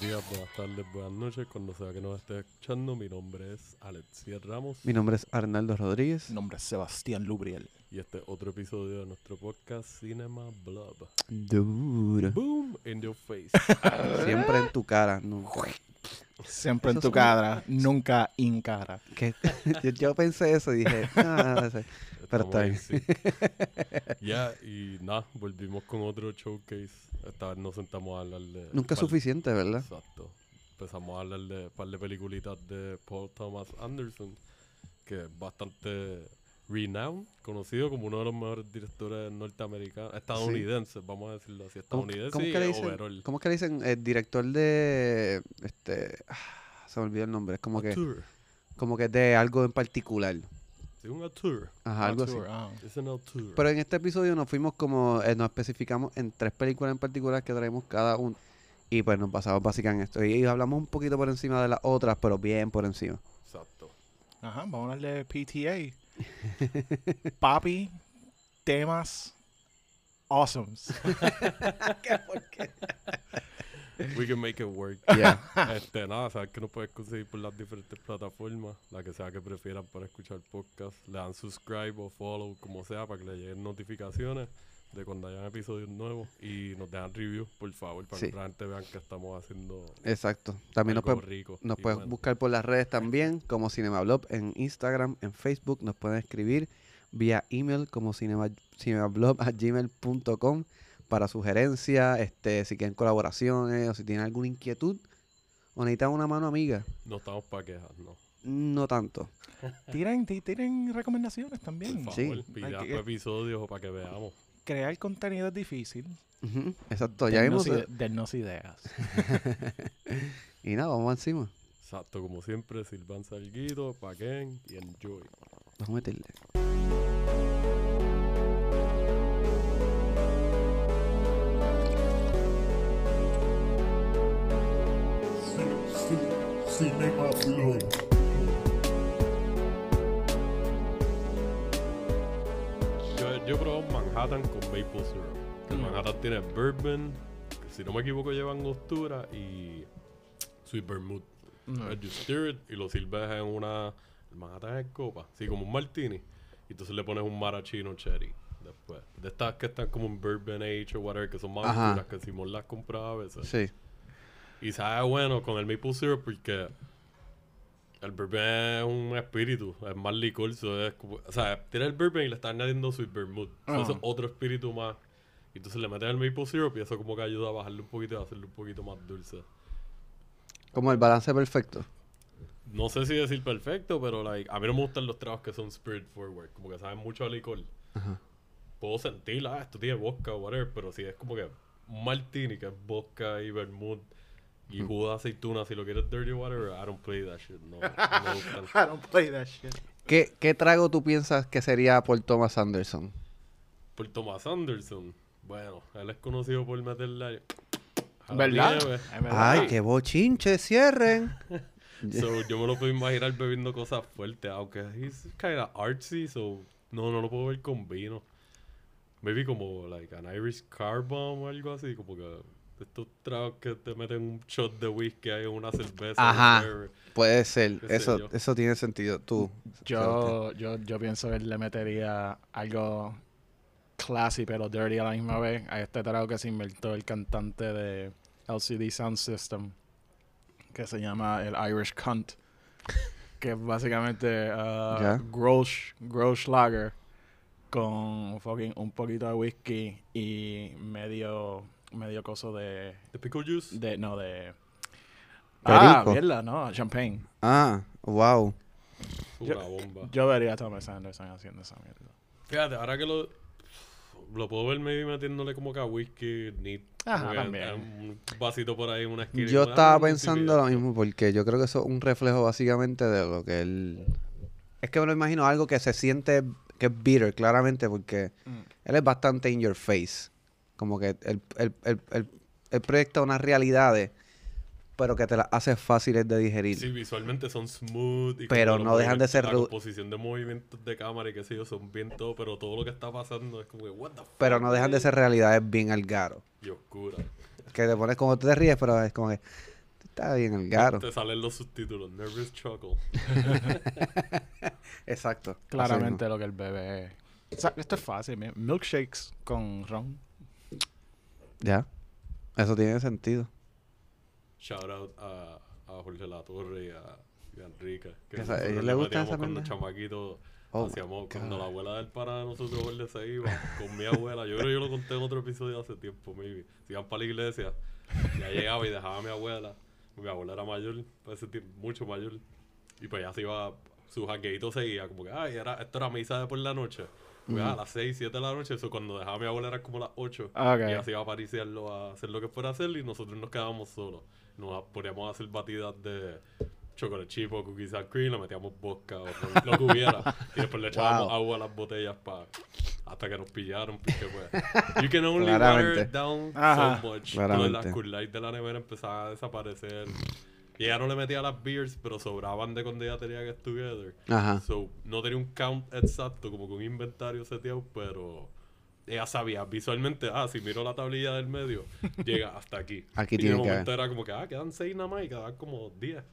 Buenos días, buenas tardes, buenas noches, cuando sea que nos esté escuchando. Mi nombre es Alexia Ramos Mi nombre es Arnaldo Rodríguez. Mi nombre es Sebastián Lubriel. y este es otro episodio de nuestro podcast Cinema Blob. Duro. Boom in your face. Siempre en tu cara. nunca. Siempre en tu cara, nunca in cara. Yo pensé eso y dije, ah, bien. sí. Ya, y nada, volvimos con otro showcase. Esta vez nos sentamos a hablar de. nunca es suficiente, ¿verdad? Exacto. Empezamos a hablar de un par de peliculitas de Paul Thomas Anderson, que es bastante renowned, conocido como uno de los mejores directores norteamericanos, estadounidenses, vamos a decirlo así, ¿Cómo, estadounidenses cómo que le dicen. ¿Cómo que le dicen? El director de. Este. ah, se me olvidó el nombre. Es como que, como que de algo en particular. Sí, un auteur. Ajá, algo así. Ah. Es un auteur. Pero en este episodio nos fuimos como. eh, nos especificamos en tres películas en particular que traemos cada uno. Y pues nos basamos básicamente en esto. Y hablamos un poquito por encima de las otras, pero bien por encima. Exacto. Ajá, vamos a hablar de PTA. Papi, temas awesomes. We can make it work. Yeah. este, nada, sabes que nos puedes conseguir por las diferentes plataformas, la que sea que prefieran para escuchar podcast. Le dan subscribe o follow, como sea, para que le lleguen notificaciones de cuando hayan episodios nuevos. Y nos dejan reviews, por favor, para Sí. que la gente vean que estamos haciendo Exacto. También nos, algo puede- rico. nos puedes bueno. buscar por las redes también, como Cinemablob en Instagram, en Facebook. Nos pueden escribir vía email como cinema, cinemablob@gmail.com para sugerencias, este, si quieren colaboraciones o si tienen alguna inquietud o necesitan una mano amiga. No estamos para quejas, no. No tanto. tiren, ti- tiren recomendaciones también. Por Sí. favor, pide Hay que- para episodios o para que veamos. Crear contenido es difícil. Exacto, ya vimos. Dennos ide- dennos ideas. Y nada, vamos encima. Exacto, como siempre, sirvan salguito, paquen y enjoy. Vamos a meterle. Cinema. Yo, yo he probado Manhattan con maple syrup. Que Mm. Manhattan tiene bourbon, que si no me equivoco lleva angostura y sweet vermouth. Mm. It y lo sirves en una... El Manhattan es copa, sí, como un martini. Y entonces le pones un maraschino cherry después. De estas que están como un bourbon age o whatever, que son más que Simón las compraba a veces. Sí. Y sabe bueno con el maple syrup porque el bourbon es un espíritu, es más licor. so es o sea, tiene el bourbon y le está añadiendo sweet vermouth. So eso es Ajá. otro espíritu más. Y entonces le metes el maple syrup y eso como que ayuda a bajarle un poquito y a hacerlo un poquito más dulce. Como el balance perfecto. No sé si decir perfecto, pero like, a mí no me gustan los tragos que son spirit forward, como que saben mucho a licor. Puedo sentir, ah, esto tiene vodka o whatever, pero si es como que un martini que es vodka y vermouth y jugo de aceituna, si lo quieres dirty water, I don't play that shit. No, no me gustan. I don't play that shit. ¿Qué, ¿Qué trago tú piensas que sería por Thomas Anderson? Por Thomas Anderson, bueno, él es conocido por meterle a la ¿Verdad? nieve. Ay, qué bochinche, cierren. So, yo me lo puedo imaginar bebiendo cosas fuertes, aunque he's kinda artsy, so no, no lo puedo ver con vino. Maybe como like an Irish car bomb o algo así, como que estos tragos que te meten un shot de whisky ahí en una cerveza. Ajá. Puede ser, eso, eso tiene sentido. Tú. Yo, yo, yo pienso que él le metería algo classy pero dirty a la misma vez a este trago que se inventó el cantante de LCD Sound System que se llama el Irish Cunt que es básicamente uh, Ya. Grolsch, Grolsch Lager con fucking un poquito de whisky y medio medio coso de, The pickle juice. de no de ah mierda no champagne Ah, wow. Una yo- bomba. yo vería a Thomas Anderson haciendo esa mierda Fíjate, ahora que lo, lo puedo ver maybe metiéndole como que a whisky, neat. Ajá, también. Un vasito por ahí una esquina. Yo estaba ah, pensando lo mismo porque yo creo que eso es un reflejo básicamente de lo que él... Es que me lo imagino algo que se siente que es bitter, claramente, porque Mm. él es bastante in your face. Como que él, él- él- él- él proyecta unas realidades, pero que te las hace fáciles de digerir. Sí, visualmente son smooth. Y Pero no dejan de ser La composición de movimientos de cámara y qué sé yo son bien todo, pero todo lo que está pasando es como que, what the fuck. Pero no dejan de ser realidades bien al garo. Y oscura. que te pones como tú te ríes, pero es como que está bien el garo. Te salen los subtítulos. Nervous chuckle. Exacto. Claramente lo que el bebé es. O sea, esto es fácil. mi- Milkshakes con ron. Ya. Eso tiene sentido. Shout out a, a Jorge Latorre y a, y a Enrique. Que esa- ¿a él le gusta esa cuando pendeja? chamaquitos. Oh, hacíamos, cuando la abuela del pana de nosotros se iba con mi abuela. Yo creo que yo lo conté en otro episodio hace tiempo, maybe. Se iban para la iglesia. Ya llegaba y dejaba a mi abuela. Mi abuela era mayor, para ese tiempo, mucho mayor. Y pues ya se iba, su jangueito seguía, como que, ay, era, esto era misa de por la noche. Pues, a las 6, 7 de la noche, eso cuando dejaba a mi abuela era como las 8. Ah, ok. Y se iba a pariciarlo a hacer lo que fuera a hacer y nosotros nos quedábamos solos. Nos poníamos a hacer batidas de chocolate chip o cookies and cream, le metíamos vodka o lo que hubiera. y después le echábamos Wow. agua a las botellas pa, hasta que nos pillaron. Porque pues, you can only Claramente. water it down Ajá. so much. Claramente. Las Cool Light de la nevera empezaban a desaparecer. Y ella no le metía las beers, pero sobraban de cuando ella tenía Get Together. Ajá. So, no tenía un count exacto, como con un inventario seteado, pero ella sabía visualmente, ah, si miro la tablilla del medio, llega hasta aquí. Aquí y tiene que momento era como que, ah, quedan seis nada más y quedan como 10.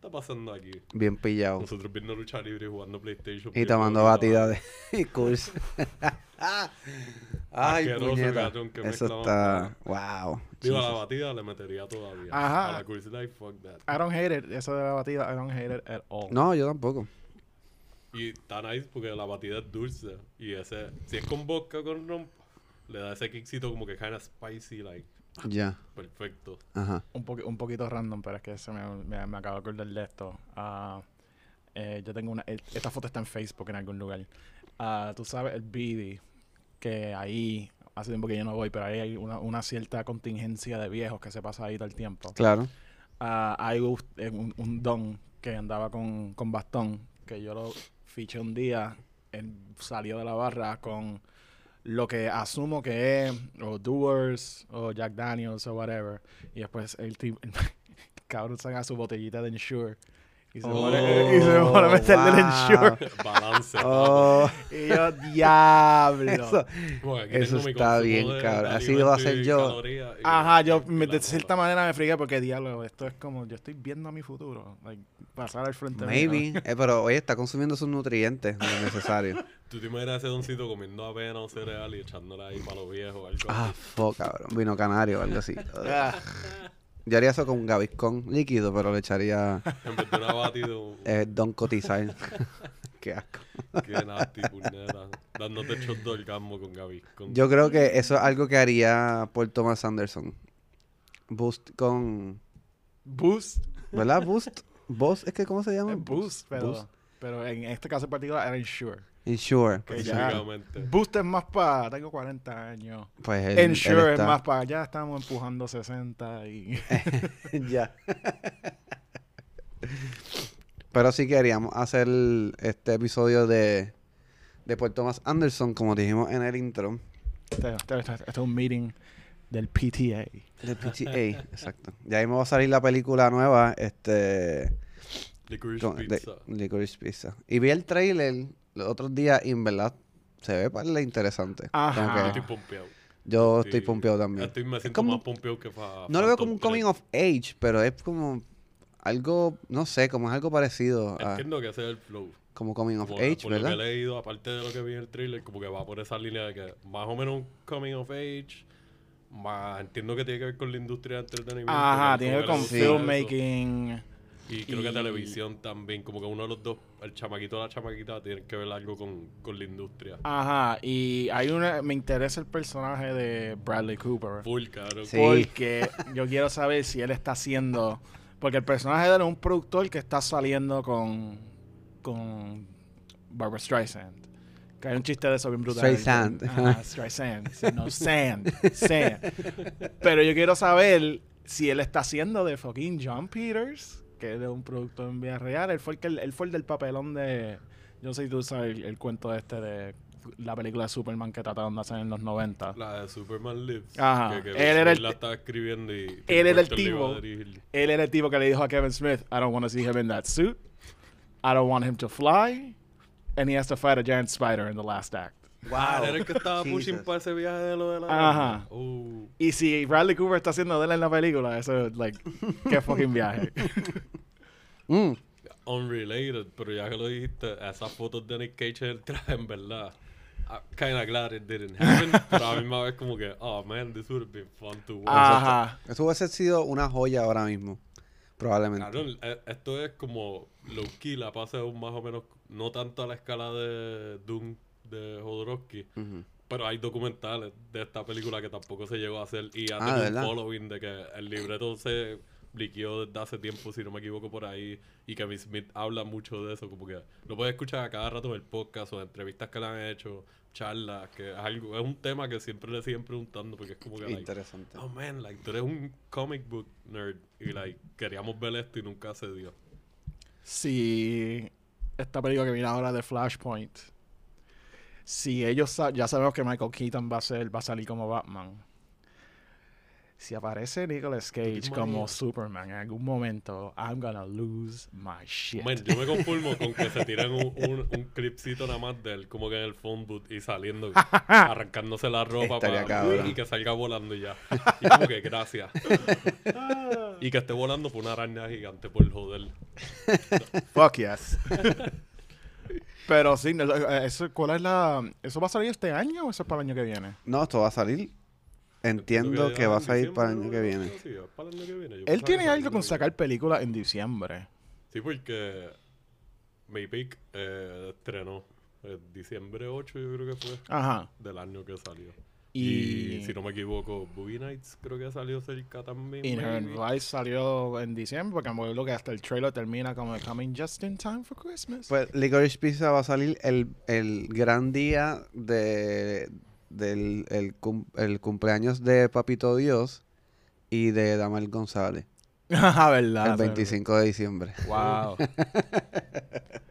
¿Qué está pasando aquí? Bien pillado. Nosotros viendo lucha libre y jugando PlayStation. Y tomando la- batida de curso. Ay, puñeta. cabrón, que Eso está... Wow. Digo, a la batida le metería todavía. Ajá. A la Curse Life, fuck that. I don't hate it. Eso de la batida, I don't hate it at all. No, yo tampoco. Y está nice porque la batida es dulce. Y ese, si es con vodka o con ron, le da ese kickcito como que kind of spicy, like, Ya. perfecto. Ajá. Un, un poquito random, pero es que se me, me, me acabo de acordar de esto. Eh, yo tengo una... Esta foto está en Facebook en algún lugar. Ah, Tú sabes, el BD, que ahí... Hace tiempo que yo no voy, pero ahí hay una, una cierta contingencia de viejos que se pasa ahí todo el tiempo. Claro. Ah, hay un, un- un don que andaba con, con bastón, que yo lo fiché un día, él salió de la barra con lo que asumo que es o Doers o Jack Daniels o whatever. Y después el, tipo, el cabrón saca su botellita de Ensure y se, Oh, pone, y se pone a meterle el. Ensure. Balance. Oh, Y yo, diablo. eso. Mi está bien, de- cabrón. Así lo voy a hacer yo. Ajá, yo me- de cierta manera me friqué porque diablo, esto es como yo estoy viendo a mi futuro, like, pasar al frente mío. Maybe. Eh, pero oye, está consumiendo sus nutrientes lo necesario. Tú te imaginas ese doncito comiendo avena o cereal y echándola ahí para los viejos o algo Ah, así. fuck, cabrón. Vino canario o algo así. Yo haría eso con un gaviscón líquido, pero le echaría En vez de una batido, eh, Don Cotizar. Qué asco. qué nasty, puñeta. Dándote shot de orgasmo con Gaviscon. Yo creo que eso es algo que haría por Thomas Anderson. Boost con. Boost. ¿Verdad? Boost. Boost, es que ¿cómo se llama? Boost, pero, Boost. pero en este caso en particular era Insure. Insure. Que ya- Específicamente. Boost es más para, tengo 40 años. Pues él, él Insure es más para, ya estamos empujando 60 y... ya. Pero sí queríamos hacer este episodio de, de por Thomas Anderson, como dijimos en el intro. este, este- este- este es un meeting del PTA. Del PTA, exacto. Ya ahí me va a salir la película nueva, este... Licorice con- de- Pizza. Licorice Pizza. Y vi el trailer los otros días y en verdad se ve para interesante. Ajá. Yo estoy pompeado. yo estoy pompeado también. Estoy, me siento como- más pompeado que fa, No lo veo como un coming of age, pero es como algo, no sé, como es algo parecido a Entiendo que ese es el flow. como coming of Como age, por lo que he ¿verdad? leído, aparte de lo que vi en el trailer, como que va por esa línea de que más o menos un coming of age. Más entiendo que tiene que ver con la industria de entretenimiento. Ajá, tiene que ver con filmmaking. Y creo que televisión también, como que uno de los dos, el chamaquito o la chamaquita, tienen que ver algo con, con la industria. Ajá, y hay una... Me interesa el personaje de Bradley Cooper. Full, cabrón. Sí. Porque yo quiero saber si él está haciendo. Porque el personaje de él es un productor que está saliendo con. con. Barbara Streisand. Que hay un chiste de eso bien brutal. Streisand. Ajá, Streisand. No, Sand. Sand. Pero yo quiero saber si él está haciendo de fucking John Peters, que es de un productor en vida real. Él fue el, que, él fue el del papelón de. Yo sé si tú sabes el, el cuento este de la película de Superman que trataron de hacer en los 90. La de Superman Lives. Ajá. Que, que Él era el la t- estaba escribiendo y... Él era el tipo. dirigir. Él era el tipo que le dijo a Kevin Smith, I don't want to see him in that suit. I don't want him to fly. And he has to fight a giant spider in the last act. Ah, era el que estaba Jesus. pushing para ese viaje de lo de la. Ajá. Uh, Y si Bradley Cooper está haciendo de él en la película, eso es, like, qué fucking viaje. Mm. unrelated, pero ya que lo dijiste, esas fotos de Nick Cage en el traje, en verdad. I'm kinda glad it didn't happen, pero a la misma vez como que, oh man, this would have been fun to watch. Ajá. Eso hubiese sido una joya ahora mismo. Probablemente. Cabrón, eh, esto es como low-key, la pasa un más o menos, no tanto a la escala de Doom de Jodorowsky, pero hay documentales de esta película que tampoco se llegó a hacer y ha Ah, tenido un following de que el libreto se liqueó desde hace tiempo, si no me equivoco, por ahí, y Kevin Smith habla mucho de eso, como que lo puedes escuchar a cada rato en el podcast o en entrevistas que le han hecho, charlas, que es algo, es un tema que siempre le siguen preguntando porque es como que, like, Interesante. oh man, like, tú eres un comic book nerd y like, queríamos ver esto y nunca se dio. Si esta película que viene ahora de Flashpoint, si ellos sa- ya sabemos que Michael Keaton va a ser, va a salir como Batman. Si aparece Nicolas Cage como? Superman en algún momento, I'm gonna lose my shit. Man, yo me conformo con que se tiren un, un, un clipcito nada más de él, como que en el phone booth y saliendo, arrancándose la ropa para, y que salga volando y ya. Y como que gracias. y que esté volando por una araña gigante por joder. Fuck yes. Pero sí, no, eh, eso, ¿cuál es la...? ¿Eso va a salir este año o eso es para el año que viene? No, esto va a salir. Entiendo que va a salir para el año que viene. Sí, es para el año que viene. Él tiene que algo con el sacar películas en diciembre. Sí, porque Maypick eh, estrenó en diciembre 8, yo creo que fue, Ajá. del año que salió. Y, Y, si no me equivoco, Boogie Nights creo que salió cerca también. Inherent maybe. Vice salió en diciembre porque me acuerdo que hasta el trailer termina como coming just in time for Christmas. Pues Licorice Pizza va a salir el, el gran día de, del el, cum- el cumpleaños de Papito Dios y de Damel González. Ah, verdad. el 25 de diciembre. Wow.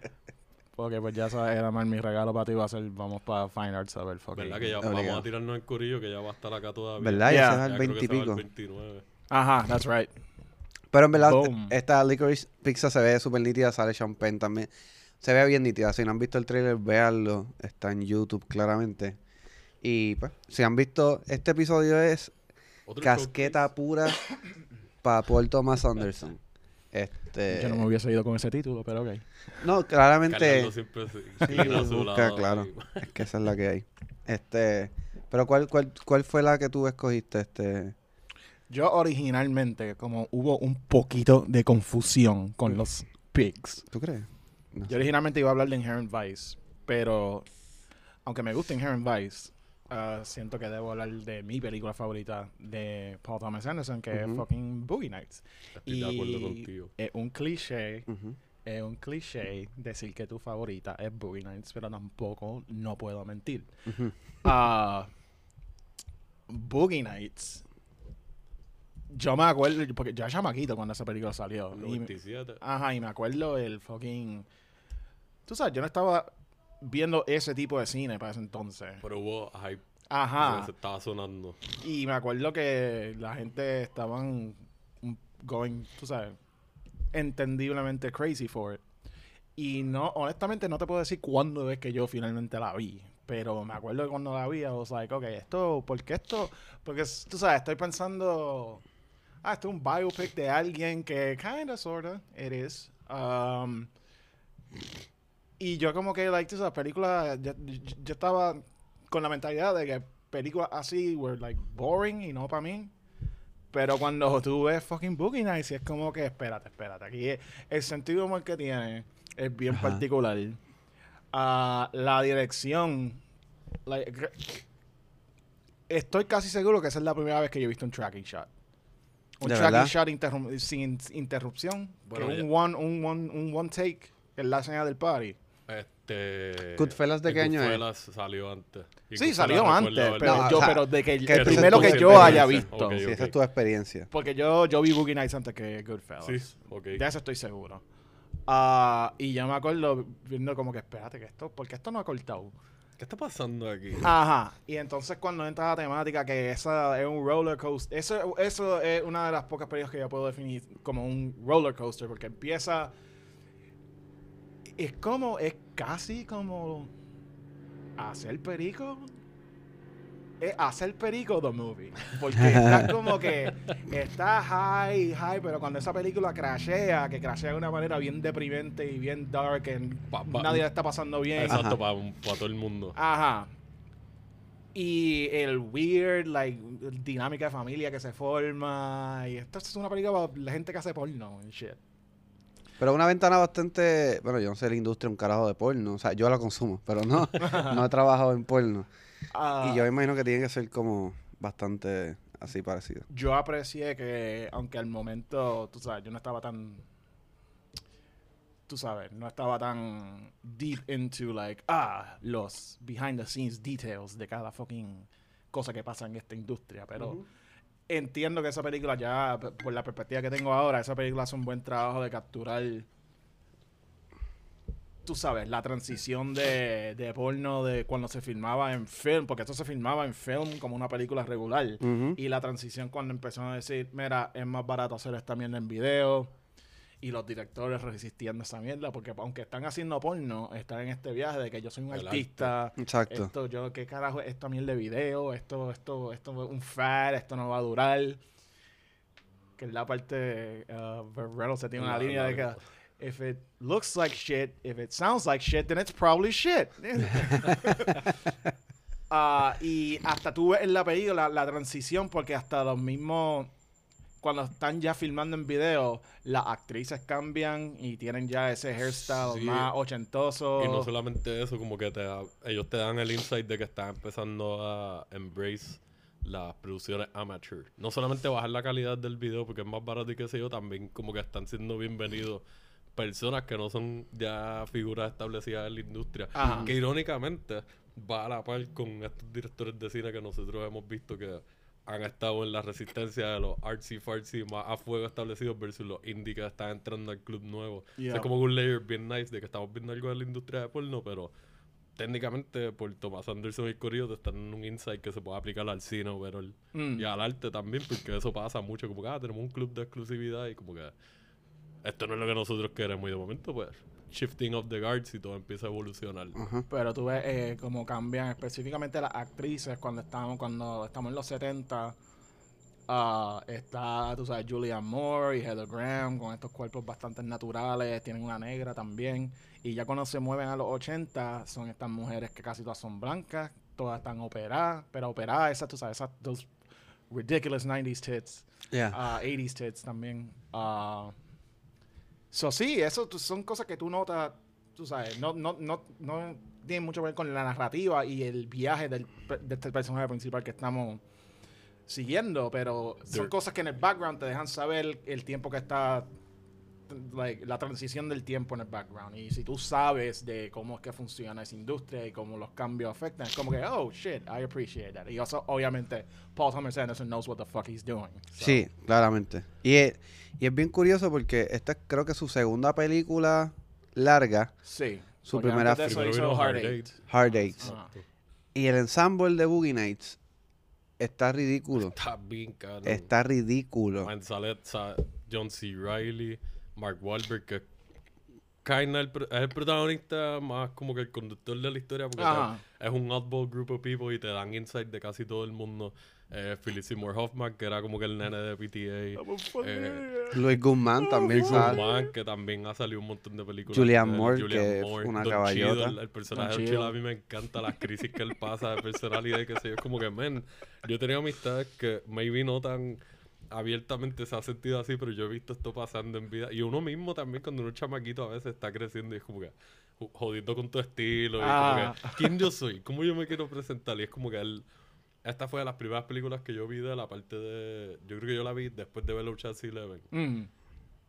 Porque pues ya sabes, era mal mi regalo para ti va a ser, vamos para Fine Arts a ver fucking. ¿Verdad que ya Obligado. vamos a tirarnos el corillo que ya va a estar acá todavía? ¿Verdad? Yeah. Ya ese Ya es el creo 20 que y se va pico. el 29. Ajá, that's right. Pero en verdad, Boom. esta Licorice Pizza se ve súper nítida, sale champagne también. Se ve bien nítida. Si no han visto el trailer, véanlo. Está en YouTube claramente. Y pues, si han visto, este episodio es casqueta pura para Paul Thomas Anderson. Este, Yo no me hubiese ido con ese título, pero ok. no, claramente Carlos siempre se Sí, inclina a su busca, lado claro. es que esa es la que hay. Este, pero ¿cuál, cuál, cuál fue la que tú escogiste? Este, Yo originalmente, como hubo un poquito de confusión con los pigs. ¿tú crees? No Yo originalmente iba a hablar de Inherent Vice, pero aunque me gusta Inherent Vice, ah, siento que debo hablar de mi película favorita de Paul Thomas Anderson, que es fucking Boogie Nights. Estoy de acuerdo Y contigo. Es un cliché, es un cliché decir que tu favorita es Boogie Nights, pero tampoco no puedo mentir. Ujú. Ah, Boogie Nights. Yo me acuerdo, porque yo era chamaquito cuando esa película salió. y- 97. Ajá, y me acuerdo el fucking. Tú sabes, yo no estaba viendo ese tipo de cine para ese entonces. Pero hubo hype. Ajá. Se estaba sonando. Y me acuerdo que la gente estaban going, tú sabes, entendiblemente crazy for it. Y no, honestamente no te puedo decir cuándo es que yo finalmente la vi. Pero me acuerdo que cuando la vi, I was like, ok, esto, ¿por qué esto? Porque, tú sabes, estoy pensando, ah, esto es un biopic de alguien que, kinda, sorta, it is. Um, y yo como que, like, sabes, películas, yo, estaba con la mentalidad de que películas así were, like, boring y no para mí. Pero cuando tú ves fucking Boogie Nights, es como que, espérate, espérate, aquí es- el sentido de humor que tiene es bien Ajá. particular. Ah, la dirección, like, estoy casi seguro que esa es la primera vez que yo he visto un tracking shot. Un ¿De tracking verdad? shot interrum- sin interrupción. Bueno, que un one, un one, un one take, que es la señal del party. Este. Goodfellas, ¿de qué año es? Goodfellas salió antes. Y Sí, Goodfellas salió antes, pero No, yo, o sea, pero de que, que el primero que yo haya visto. Sí, esa es tu experiencia. Porque yo, yo vi Boogie Nights antes que Goodfellas. Sí, ok. De eso estoy seguro. Ah, y yo me acuerdo viendo como que, espérate, que esto, porque esto no ha cortado. ¿Qué está pasando aquí? Ajá. Y entonces cuando entra la temática que esa es un roller coaster, eso, eso es una de las pocas películas que yo puedo definir como un roller coaster, porque empieza... Es como, es casi como hacer perico es hacer perico the movie. Porque está como que está high, high, pero cuando esa película crashea, que crashea de una manera bien deprimente y bien dark, que Pa- pa- nadie la está pasando bien. Exacto, para todo el mundo. Ajá. Y el weird, like, dinámica de familia que se forma. Y esto es una película para la gente que hace porno and shit. Pero una ventana bastante. Bueno, yo no sé la industria un carajo de porno. O sea, yo la consumo, pero no, no he trabajado en porno. Ah, Y yo me imagino que tiene que ser como bastante así parecido. yo aprecié que, aunque al momento, tú sabes, yo no estaba tan. Tú sabes, no estaba tan deep into, like, ah, los behind the scenes details de cada fucking cosa que pasa en esta industria. Pero entiendo que esa película, ya por la perspectiva que tengo ahora, esa película hace un buen trabajo de capturar. Tú sabes, la transición de, de porno de cuando se filmaba en film, porque esto se filmaba en film como una película regular. Y la transición cuando empezaron a decir, mira, es más barato hacer esta mierda en video. Y los directores resistiendo esa mierda, porque aunque están haciendo porno, están en este viaje de que yo soy un El artista. Exacto. Esto, yo, ¿qué carajo es esta mierda de video? Esto, esto, esto es un fad, esto no va a durar. Que en la parte, uh, se tiene una La- línea la- de que, if it looks like shit, if it sounds like shit, then it's probably shit. Ah, y hasta tú ves en la película la transición, porque hasta los mismos, cuando están ya filmando en video, las actrices cambian y tienen ya ese hairstyle Sí. más ochentoso. Y no solamente eso, como que te ellos te dan el insight de que están empezando a embrace las producciones amateur. No solamente bajar la calidad del video porque es más barato y qué sé yo, también como que están siendo bienvenidos personas que no son ya figuras establecidas en la industria. Ajá. Que irónicamente va a la par con estos directores de cine que nosotros hemos visto que han estado en la resistencia de los artsy fartsy más a fuego establecidos versus los indie que están entrando al club nuevo. O sea, Yeah. es como un layer bien nice de que estamos viendo algo de la industria de porno, pero técnicamente por Thomas Anderson y Corillo te están dando un insight que se puede aplicar al cine overall. Mm. y al arte también, porque eso pasa mucho. Como que ah, tenemos un club de exclusividad y como que esto no es lo que nosotros queremos. Y de momento, pues, shifting of the guards y todo empieza a evolucionar. Pero tú ves eh, cómo cambian específicamente las actrices cuando estamos, cuando estamos en los 70. ah, está, tú sabes, Julianne Moore y Heather Graham con estos cuerpos bastante naturales. Tienen una negra también. Y ya cuando se mueven a los 80, son estas mujeres que casi todas son blancas. Todas están operadas. Pero operadas, esas, tú sabes, esas those ridiculous 90s tits. Yeah. Ah, 80s tits también. Ah, so, sí, eso son cosas que tú notas, tú sabes, no, no, no, no tienen mucho que ver con la narrativa y el viaje del, de este personaje principal que estamos siguiendo, pero son cosas que en el background te dejan saber el tiempo que está, like, la transición del tiempo en el background. Y si tú sabes de cómo es que funciona esa industria y cómo los cambios afectan, es como que, oh, shit, I appreciate that. Y also, obviamente, Paul Thomas Anderson knows what the fuck he's doing. so- Sí, claramente. Y es, y es bien curioso porque esta es creo que su segunda película larga, Sí. Su porque primera vino Hard Eight. Hard Eight. Ah. Y el ensemble de Boogie Nights está ridículo. Está bien caro. Está ridículo. Man, sale sa- John C. Riley, Mark Wahlberg, que kinda el, es el protagonista más como que el conductor de la historia, porque Ajá. es un oddball group of people y te dan insight de casi todo el mundo. Eh, Philip Seymour Hoffman, que era como que el nene de PTA. Eh, Luis Guzmán también sale. Man, que también ha salido un montón de películas. Él, Moore, Julianne que Moore, fue una Don caballota. Cheadle, el personaje Don de Cheadle. a mí me encanta las crisis que él pasa de personalidad y que sé yo. Es como que, men, yo tenido amistades que maybe no tan abiertamente se ha sentido así, pero yo he visto esto pasando en vida. Y uno mismo también, cuando uno es chamaquito, a veces está creciendo y es como que jo- jodiendo con tu estilo. Y Ah. como que, ¿quién yo soy? ¿Cómo yo me quiero presentar? Y es como que él... Esta fue de las primeras películas que yo vi de la parte de... Yo creo que yo la vi después de ver Ocean's Eleven. Mm.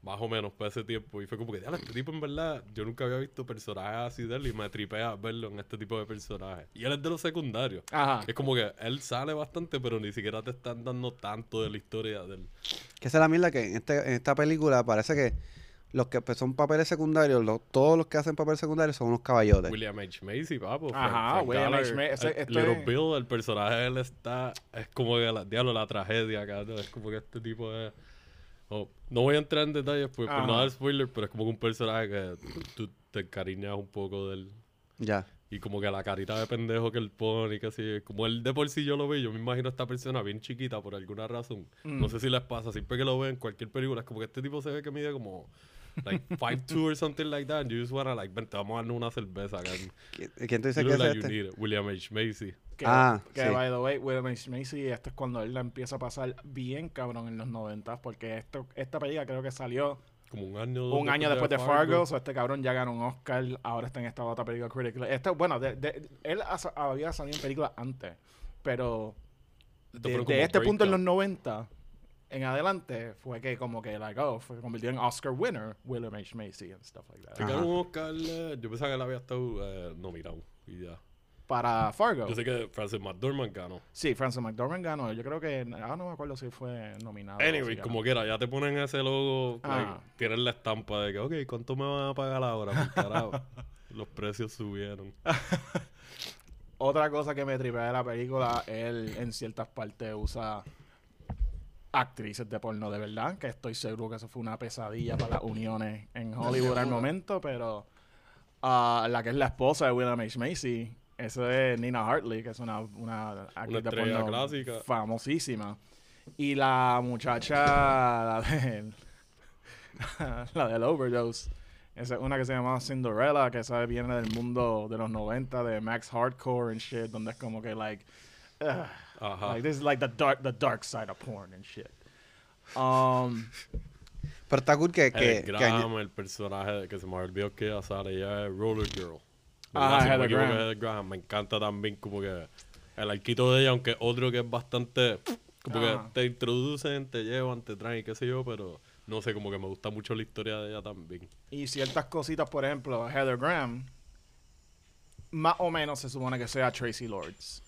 Más o menos, por ese tiempo. Y fue como que, "Diablo, este tipo en verdad, yo nunca había visto personajes así de él y me tripea verlo en este tipo de personajes. Y él es de los secundarios. Ajá. Es como que él sale bastante, pero ni siquiera te están dando tanto de la historia del... Que esa es la mierda que en, este, en esta película parece que los que pues, son papeles secundarios, los- todos los que hacen papeles secundarios son unos caballotes. William H. Macy, papo. Ajá, Frank- William H. Macy, el- esto Little Bill, el personaje de él está... Es como que, la, diablo, la tragedia acá, ¿no? Es como que este tipo es... oh, no voy a entrar en detalles pues, por no dar spoiler, pero es como que un personaje que tú te encariñas un poco del... Ya. Y como que la carita de pendejo que él pone y que así. Como él de por sí yo lo veo, yo me imagino a esta persona bien chiquita por alguna razón. No Mm. sé si les pasa, siempre que lo ven en cualquier película, es como que este tipo se ve que mide como like 5'2 or something like that. And you just wanna like, vente, vamos a darnos una cerveza acá. ¿Quién dices You que es like you este? William H. Macy. Que, Ah, que sí. by the way, William H. Macy, esto es cuando él la empieza a pasar bien cabrón en los 90 porque esto, esta película creo que salió Como un año un año después de Fargo, so este cabrón ya ganó un Oscar, ahora está en esta otra película Critical. Esta, bueno, de- de- él había salido en películas antes, pero de, este punto en los breakout. 90 en adelante fue que como que like oh, fue convirtió en Oscar winner William H. Macy and stuff like that. Ganó un Oscar, eh, yo pensaba que él había estado eh, nominado. Y ya. Para Fargo. Yo sé que Francis McDormand ganó. Sí, Francis McDormand ganó. Yo creo que ah no me acuerdo si fue nominado. Anyway, si como quiera, ya te ponen ese logo, Ah. like, tienen la estampa de que, ok, ¿cuánto me van a pagar ahora? Carajo. Los precios subieron. Otra cosa que me tripea de la película, él en ciertas partes usa actrices de porno de verdad, que estoy seguro que eso fue una pesadilla para las uniones en Hollywood al momento, pero ah, la que es la esposa de William H. Macy, eso es Nina Hartley, que es una, una actriz porno clásica. famosísima. Y la muchacha, la de, la del overdose, esa es una que se llamaba Cinderella, que esa viene del mundo de los 90, de Max Hardcore and shit, donde es como que, like, ugh, Ajá. like this is like the dark, the dark side of porn and shit. Um, Pero está cool que... que, el que Graham, el personaje de- que se me olvidó que ella sale, ella es Roller Girl. Ah, Heather Graham. Heather Graham. Me encanta también como que el arquito de ella, aunque otro que es bastante... Como que te introducen, te llevan, te traen, qué sé yo, pero no sé, como que me gusta mucho la historia de ella también. y ciertas cositas, por ejemplo, Heather Graham, más o menos se supone que sea Tracy Lords.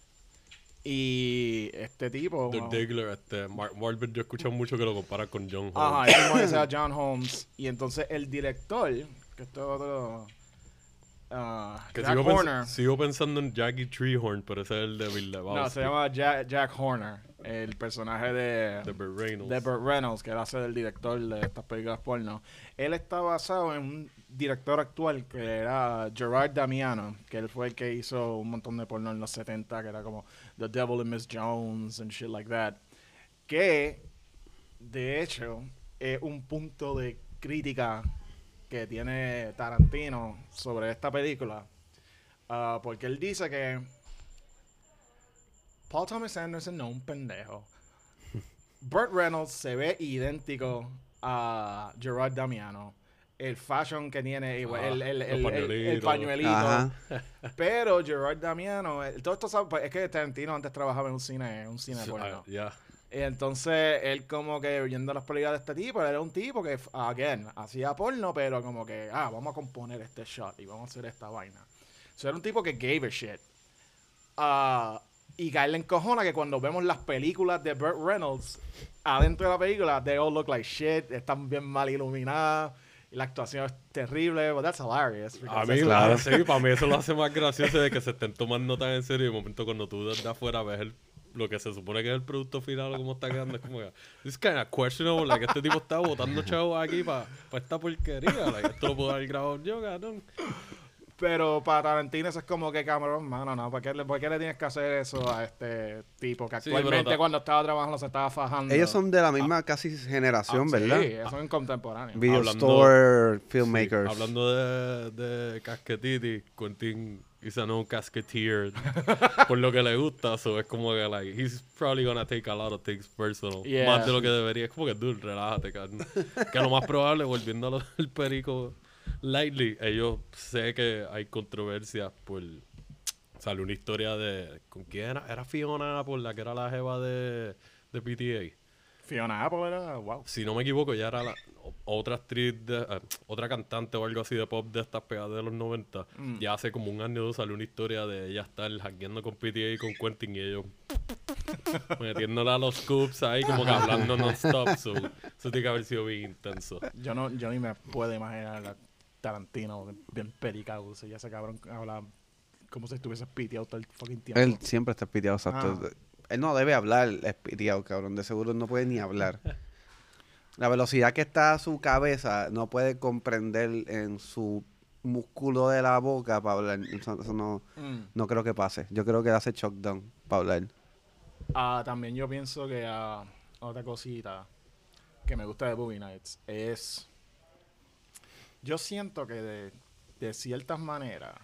Y este tipo... The wow. Diggler, este, Mark Wahlberg, yo he escuchado mucho que lo comparan con John Holmes. Ajá, es como que sea John Holmes. Y entonces el director, que esto es otro... ah, Que Jack sigo, pens- Horner. sigo pensando en Jackie Treehorn, pero ese es el de Bill. No, se llama Jack, Jack Horner, el personaje de, De Burt Reynolds. de Burt Reynolds, que él hace del director de estas películas porno. Él está basado en un director actual que era Gerard Damiano, que él fue el que hizo un montón de porno en los 70, que era como The Devil and Miss Jones and shit like that. Que, de hecho, es un punto de crítica que tiene Tarantino sobre esta película. Ah, porque él dice que Paul Thomas Anderson no es un pendejo. Burt Reynolds se ve idéntico a Gerard Damiano. El fashion que tiene, igual, Ajá, el, el, el- el- el pañuelitos. pañuelito. Ajá. Pero Gerard Damiano, eh, todo esto sabe- pues, es que Tarantino antes trabajaba en un cine, un cine Sí, porno. ah, Ya. Y entonces él como que viendo las películas de este tipo, él era un tipo que, again, hacía porno, pero como que, ah, vamos a componer este shot y vamos a hacer esta vaina. O sea, era un tipo que gave a shit. Ah, y que a él le encojona que cuando vemos las películas de Burt Reynolds, adentro de la película, they all look like shit, están bien mal iluminadas, y la actuación es terrible, but that's hilarious. A mí, Claro. sí, para mí eso lo hace más gracioso de que se estén tomando tan en serio y de momento cuando tú desde afuera ves el- lo que se supone que es el producto final o cómo está quedando, es como que, this kind of questionable, like, este tipo está botando chavos aquí para esta porquería, like, esto lo puedo haber grabado yo, cabrón. Pero para Tarantino eso es como que cabrón, mano, no, ¿por qué, le, por qué le tienes que hacer eso a este tipo que Sí, actualmente ta- cuando estaba trabajando se estaba fajando? Ellos son de la misma casi generación, Ah, ¿verdad? Sí, son contemporáneos. Video Hablando- Store Sí, Filmmakers. hablando de, de casquetiti, Quentin is a no casketeer por lo que le gusta, so es como que like he's probably gonna take a lot of things personal, Yeah. más de lo que debería, es como que dude, relájate, carnal. que lo más probable, volviendo a lo del perico lightly, ellos sé que hay controversias por sale una historia de con quién era, era Fiona por la que era la jeva de de PTA. Fiona Apple era, wow. Si no me equivoco, ya era la, otra actriz, de- eh, otra cantante o algo así de pop de estas pegadas de los 90. Mm. Ya hace como un año o dos salió una historia de ella estar hackeando con PTA y con Quentin y ellos metiéndole a los scoops ahí como que hablando non-stop. So, eso tiene que haber sido bien intenso. Yo no, yo ni me puedo imaginar a Tarantino bien pericado. Ya ese cabrón habla como si estuviese piteado todo el fucking tiempo. Él siempre está piteado, exacto. Ah. Él no debe hablar, es piteado, cabrón. De seguro no puede ni hablar. La velocidad que está a su cabeza no puede comprender en su músculo de la boca para hablar. Eso, eso no, Mm. no creo que pase. Yo creo que hace shock down para hablar. Ah, también yo pienso que ah, otra cosita que me gusta de Boogie Nights es. Yo siento que de, de ciertas maneras.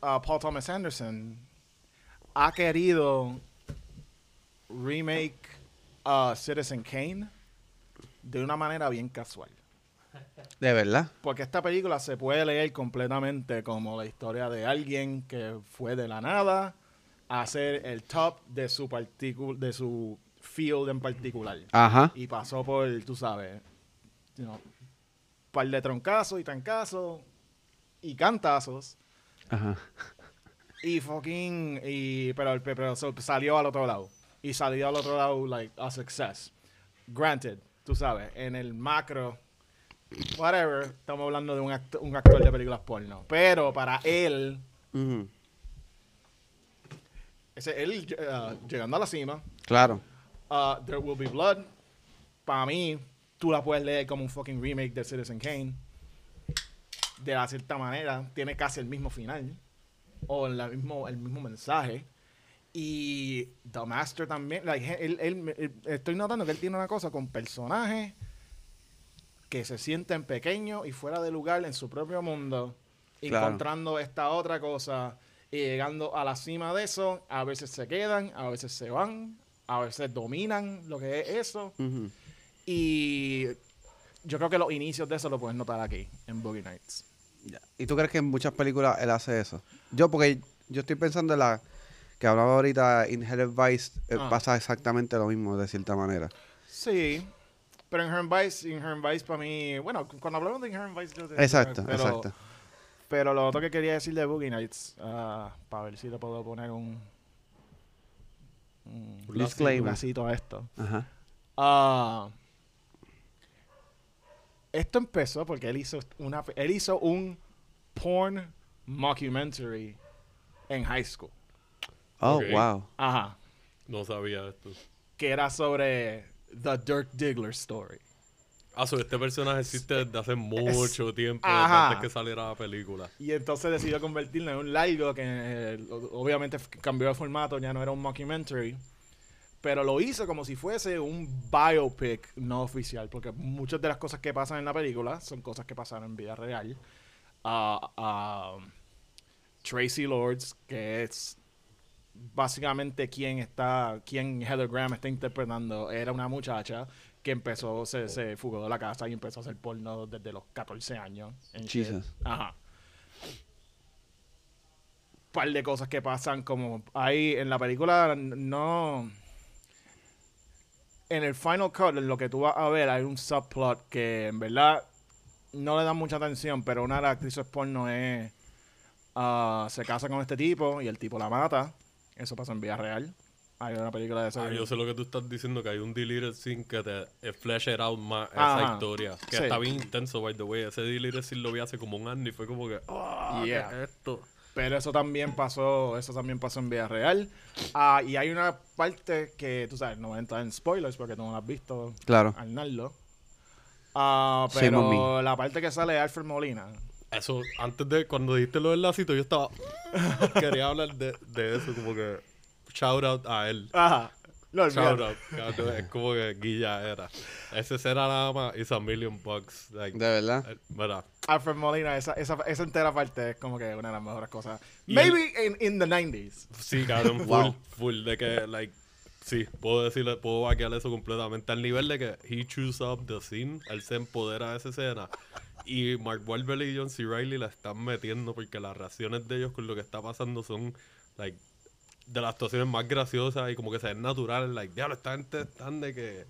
ah, Paul Thomas Anderson ha querido remake ah, Citizen Kane de una manera bien casual. De verdad. Porque esta película se puede leer completamente como la historia de alguien que fue de la nada a ser el top de su de su field en particular. Ajá. Y pasó por, tú sabes, you know, par de troncazos y trancazos y cantazos. Ajá. Y fucking. Y, pero, pero salió al otro lado. Y salió al otro lado, like, a success. Granted, tú sabes, en el macro. Whatever, estamos hablando de un, act- un actor de películas porno. Pero para él, ese, él uh, llegando a la cima, Claro. uh, There Will Be Blood, para mí, tú la puedes leer como un fucking remake de Citizen Kane. De la cierta manera, tiene casi el mismo final. O la mismo, el mismo mensaje. Y The Master también. like, él- él- él- estoy notando que él tiene una cosa con personajes que se sienten pequeños y fuera de lugar en su propio mundo, Claro. encontrando esta otra cosa y llegando a la cima de eso. A veces se quedan, a veces se van, a veces dominan lo que es eso. Ujú. Y yo creo que los inicios de eso lo puedes notar aquí, en Boogie Nights. ¿Y tú crees que en muchas películas él hace eso? Yo, porque yo estoy pensando en la que hablaba ahorita, Inherent Vice, eh, Ah. pasa exactamente lo mismo, de cierta manera. Sí, pero Inherent Vice, Inherent Vice para mí, bueno, cu- cuando hablamos de Inherent Vice, yo te- Exacto, pero, exacto. Pero lo otro que quería decir de Boogie Nights, ah, para ver si le puedo poner un, un Un Disclaimer. un a esto. Ajá. Ah, esto empezó porque él hizo una él hizo un porn mockumentary en high school. Oh, wow. Ajá. No sabía esto. Que era sobre The Dirk Diggler story. Ah, so este personaje existe desde hace mucho tiempo, Ajá. antes que saliera la película. Y entonces decidió convertirlo en un largo que eh, obviamente cambió de formato, ya no era un mockumentary. Pero lo hizo como si fuese un biopic no oficial, porque muchas de las cosas que pasan en la película son cosas que pasaron en vida real. Ah, ah, Tracy Lords, que es básicamente quien está, quien Heather Graham está interpretando, era una muchacha que empezó, se, se fugó de la casa y empezó a hacer porno desde los 14 años. shit. Jesus. Ajá. par de cosas que pasan como ahí en la película no en el final cut en lo que tú vas a ver hay un subplot que en verdad no le dan mucha atención pero una de las actrices porno es ah, se casa con este tipo y el tipo la mata eso pasa en vida real hay una película de esa Ah, yo sé lo que tú estás diciendo, que hay un deleted scene que te eh, flesh it out más Ajá. esa historia. Que Sí. está bien intenso, by the way. Ese deleted scene lo vi hace como un año y fue como que, Yeah. ¿qué es esto? Pero eso también pasó, eso también pasó en vida real. Ah, y hay una parte que, tú sabes, no voy a entrar en spoilers porque tú no la has visto, Claro. Arnaldo. Ah, pero la parte que sale de Alfred Molina. Eso, antes de, cuando dijiste lo del lacito, yo estaba, quería hablar de, de eso, como que, shout out a él. Ajá. No, Shout Es como que Guilla era. Ese será nada más, is a million bucks. Like, De verdad. eh, ¿verdad? Alfred Molina, esa, esa, esa entera parte es como que una de las mejores cosas. Y Maybe in, in the 90s. Sí, cabrón, full, Wow. full de que, like, sí, puedo decirle, puedo vaquear eso completamente al nivel de que he choose up the scene, él se empodera de esa escena y Mark Wahlberg y John C. Reilly la están metiendo porque las reacciones de ellos con lo que está pasando son, like, de las actuaciones más graciosas y como que se ven naturales, like, diablo, esta gente están de que,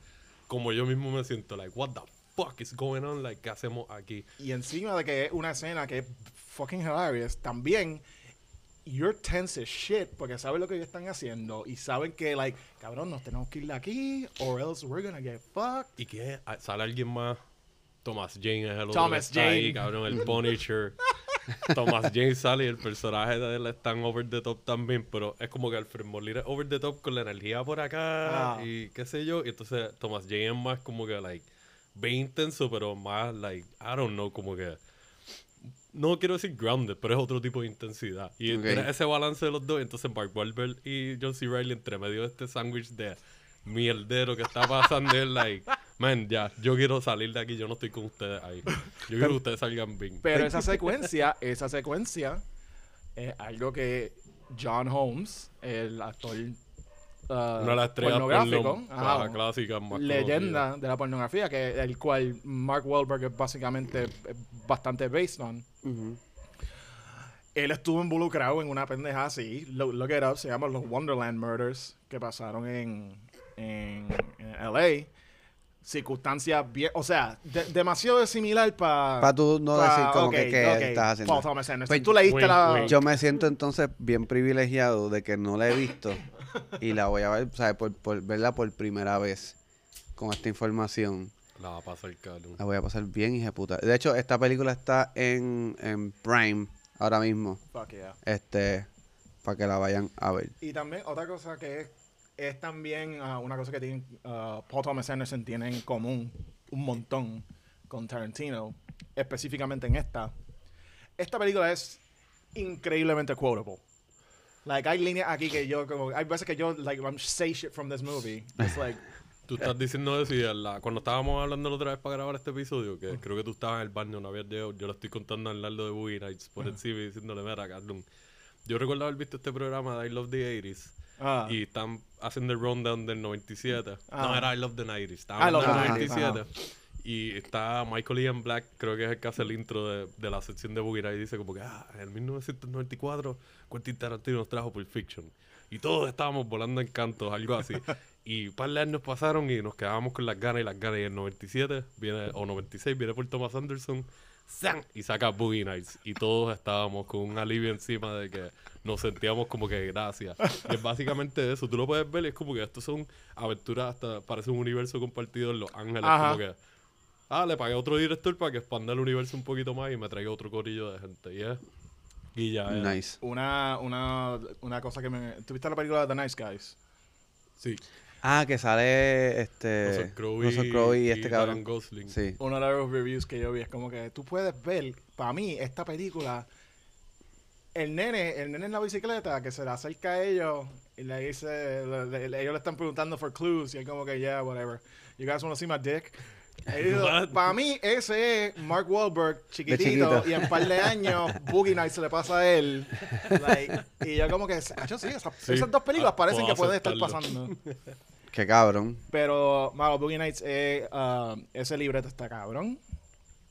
como yo mismo me siento, like, what the fuck is going on, like, ¿qué hacemos aquí? Y encima de que es una escena que es fucking hilarious, también you're tense as shit porque saben lo que ellos están haciendo y saben que, like, cabrón, nos tenemos que ir de aquí or else we're gonna get fucked. ¿Y qué? Ah, ¿Sale alguien más? Thomas Jane es el otro Thomas que está ahí, Jane. cabrón, el Punisher. Thomas Jane sale y el personaje de él es tan over the top también, pero es como que Alfred Molina es over the top con la energía por acá Ah. y qué sé yo. Y entonces Thomas Jane es más como que, like, bien intenso, pero más, like, I don't know, como que. No quiero decir grounded, pero es otro tipo de intensidad. Y Ok. era ese balance de los dos. Entonces, Mark Wahlberg y John C. Reilly, entre medio de este sándwich de mierdero que está pasando, es like, man, ya, yo quiero salir de aquí, yo no estoy con ustedes ahí. Yo quiero que ustedes salgan bien. Pero esa secuencia, esa secuencia es algo que John Holmes, el actor uh, Una de las pornográfico, porno, ajá, más leyenda de la pornografía, que el cual Mark Wahlberg es básicamente eh, bastante based on. Ujú. Él estuvo involucrado en una pendeja así, lo- look it up, se llama los Wonderland Murders, que pasaron en, en, en LA. Circunstancias bien, o sea, de- demasiado similar para... Para tú no decir como que qué estás haciendo. Paul Thomas Anderson. Pues, Tú leíste la... Yo me siento entonces bien privilegiado de que no la he visto y la voy a ver, ¿sabes? Por, por verla por primera vez con esta información. La va a pasar cabrón. La voy a pasar bien, hija de puta. De hecho, esta película está en, en Prime ahora mismo. Fuck yeah. Este, para que la vayan a ver. Y también otra cosa que es, es también ah, una cosa que tienen, ah, Paul Thomas Anderson tiene en común un montón con Tarantino, específicamente en esta. Esta película es increíblemente quotable. Like, hay líneas aquí que yo, como, hay veces que yo, like, I'm say shit from this movie. It's like, Tú estás diciendo eso y la- cuando estábamos hablando la otra vez para grabar este episodio, que creo que tú estabas en el baño, no habías llegado, yo le estoy contando al Naldo de Boogie Nights por encima y diciéndole, mira, cabrón. Yo recuerdo haber visto este programa de I Love the 80s ah, y están haciendo el rundown del 97. No, Ah. era I Love the 90s. I Estaban Love hablando the del 90s, 97. Y está Michael Ian Black, creo que es el que hace el intro de, de la sección de Boogie y dice como que, ah, en 1994 Quentin Tarantino nos trajo Pulp Fiction. Y todos estábamos volando en cantos, algo así. y un par de años pasaron y nos quedábamos con las ganas y las ganas. Y en 97 viene, o 96 viene por Thomas Anderson ¡zan! y saca Boogie Nights. Y todos estábamos con un alivio encima de que nos sentíamos como que gracias. Y es básicamente eso. Tú lo puedes ver y es como que estos son aventuras hasta parece un universo compartido en Los Ángeles. Ajá. Como que, ah, le pagué a otro director para que expanda el universo un poquito más y me traiga otro corillo de gente. Y es- Y ya, ya. Nice. una, una, una cosa que me... ¿Tuviste la película The Nice Guys? Sí. Ah, que sale este. Russell Crowe y este Ryan cabrón. Gosling. Sí. uno de los reviews que yo vi es como que tú puedes ver, para mí, esta película, el nene, el nene en la bicicleta que se le acerca a ellos y le dice, le- le- ellos le están preguntando for clues y él como que, yeah, whatever. You guys wanna see my dick? Para mí, ese es Mark Wahlberg chiquitito, y en un par de años Boogie Nights se le pasa a él. Like, y yo como que, "Acho, sí, esas, Sí. esas dos películas Ah, parecen que pueden estar pasando. Qué cabrón. Pero, mano, Boogie Nights, es, ah, ese libreto está cabrón.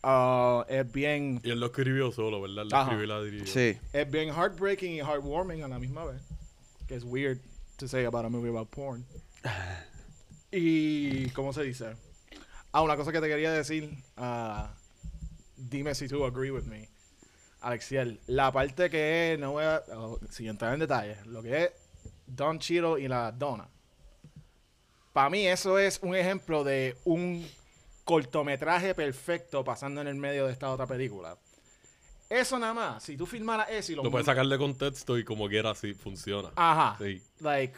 Ah, es bien Y él lo escribió solo, ¿verdad? Lo escribió y la dirigió. Sí. es bien heartbreaking y heartwarming a la misma vez. Que es weird to say about a movie about porn. Y, ¿cómo se dice? Ah, una cosa que te quería decir. ah, dime si tú agree with me. Alexiel, la parte que es, no voy a, oh, sin entrar en detalles, lo que es Don Cheadle y la dona. Para mí eso es un ejemplo de un cortometraje perfecto pasando en el medio de esta otra película. Eso nada más, si tú filmaras eso y lo, Lo puedes sacar de contexto y como quiera así funciona. Ajá. Sí. Like,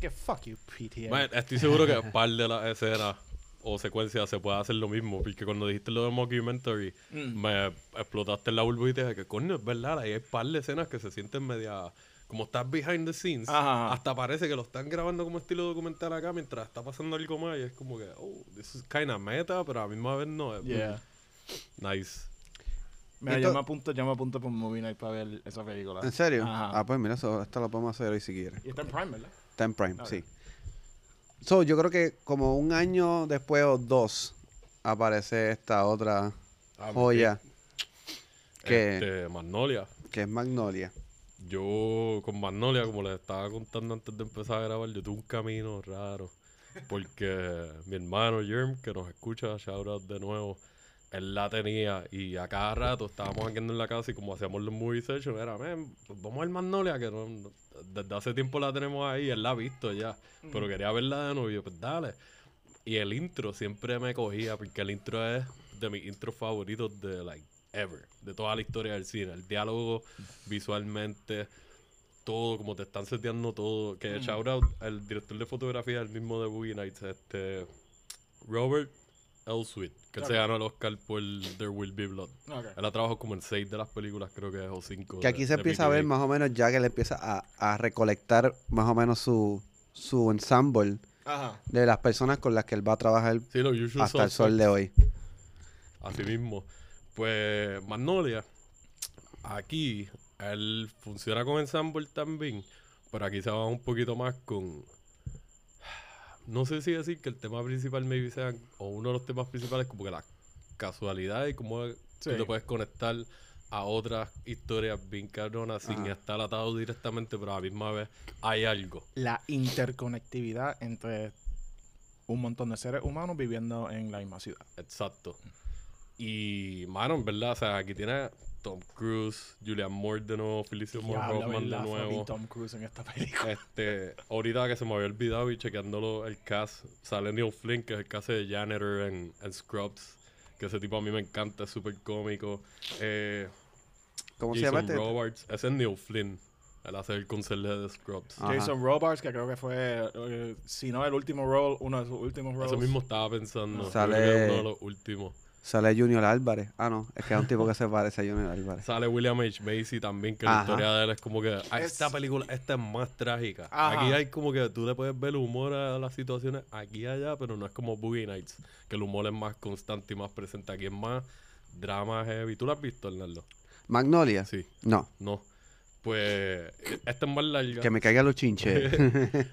que fuck you, PTA. Man, estoy seguro que un par de las escenas o secuencias se puede hacer lo mismo. Porque cuando dijiste lo de mockumentary, Mm. me explotaste en la burbujita y dije que coño, es verdad. Ahí hay par de escenas que se sienten media. Como estás behind the scenes, Ajá. hasta parece que lo están grabando como estilo documental acá mientras está pasando algo más. Y es como que, oh, this is kind of meta, pero a la misma vez no. Es Yeah. Nice. Mira, yo me apunto, yo me apunto por Movie Night para ver esa película. ¿En serio? Ajá. Ah, pues mira, eso, esto lo podemos hacer hoy si quieres. Y está en Prime, ¿verdad? Está en Prime, Ok. sí. So, yo creo que como un año después o dos aparece esta otra Ah, joya que, Este, Magnolia. que es Magnolia. Yo con Magnolia, como les estaba contando antes de empezar a grabar, yo tuve un camino raro. Porque mi hermano Jerm, que nos escucha, shout out de nuevo, él la tenía y a cada rato estábamos aquí en la casa y como hacíamos los movie sessions, era, "Men, pues vamos a ver Magnolia, que no, no- desde hace tiempo la tenemos ahí, él la ha visto ya, pero quería verla de nuevo y yo, pues dale. Y el intro siempre me cogía, porque el intro es de mis intros favoritos de, like, ever, de toda la historia del cine. El diálogo, visualmente, todo, como te están seteando todo. Que shout out al director de fotografía, el mismo de Boogie Nights, este, Robert, Que se ganó el Oscar por There Will Be Blood. Él ha trabajado como en seis de las películas, creo que es, o cinco. Que aquí de- se empieza a ver más o menos ya que él empieza a, a recolectar más o menos su, su ensemble Ajá. de las personas con las que él va a trabajar Sí, los Usual hasta el sol de hoy. Así mismo. Pues Magnolia, aquí él funciona con ensemble también, pero aquí se va un poquito más con... No sé si decir que el tema principal maybe sea, o uno de los temas principales, como que la casualidad y cómo Sí. tú te puedes conectar a otras historias bien cabronas sin estar atado directamente, pero a la misma vez hay algo. La interconectividad entre un montón de seres humanos viviendo en la misma ciudad. Exacto. Y, mano, en verdad, o sea, aquí tiene Tom Cruise, Julian Moore de nuevo, Felicia Moore Hoffman de nuevo. Tom Cruise en esta película. Este, ahorita que se me había olvidado y chequeándolo el cast, sale Neil Flynn, que es el cast de Janitor en, en Scrubs, que ese tipo a mí me encanta, es súper cómico. Eh, ¿Cómo se Jason llama este? Robards, ese es Neil Flynn, él hace el conserje de Scrubs. Ajá. Jason Robards, que creo que fue, eh, si no el último role, uno de sus últimos roles. Eso mismo estaba pensando, Sale- uno de los últimos. Sale Junior Álvarez. Ah, no. Es que es un tipo que se parece a Junior Álvarez. Sale William H. Macy también, que la Ajá. historia de él es como que ah, Es- esta película, esta es más trágica. Ajá. Aquí hay como que tú le puedes ver el humor a las situaciones aquí y allá, pero no es como Boogie Nights, que el humor es más constante y más presente. Aquí es más drama heavy. ¿Tú lo has visto, Arnaldo? Magnolia. Sí, No. no. Pues esta es más larga. Que me caigan los chinches.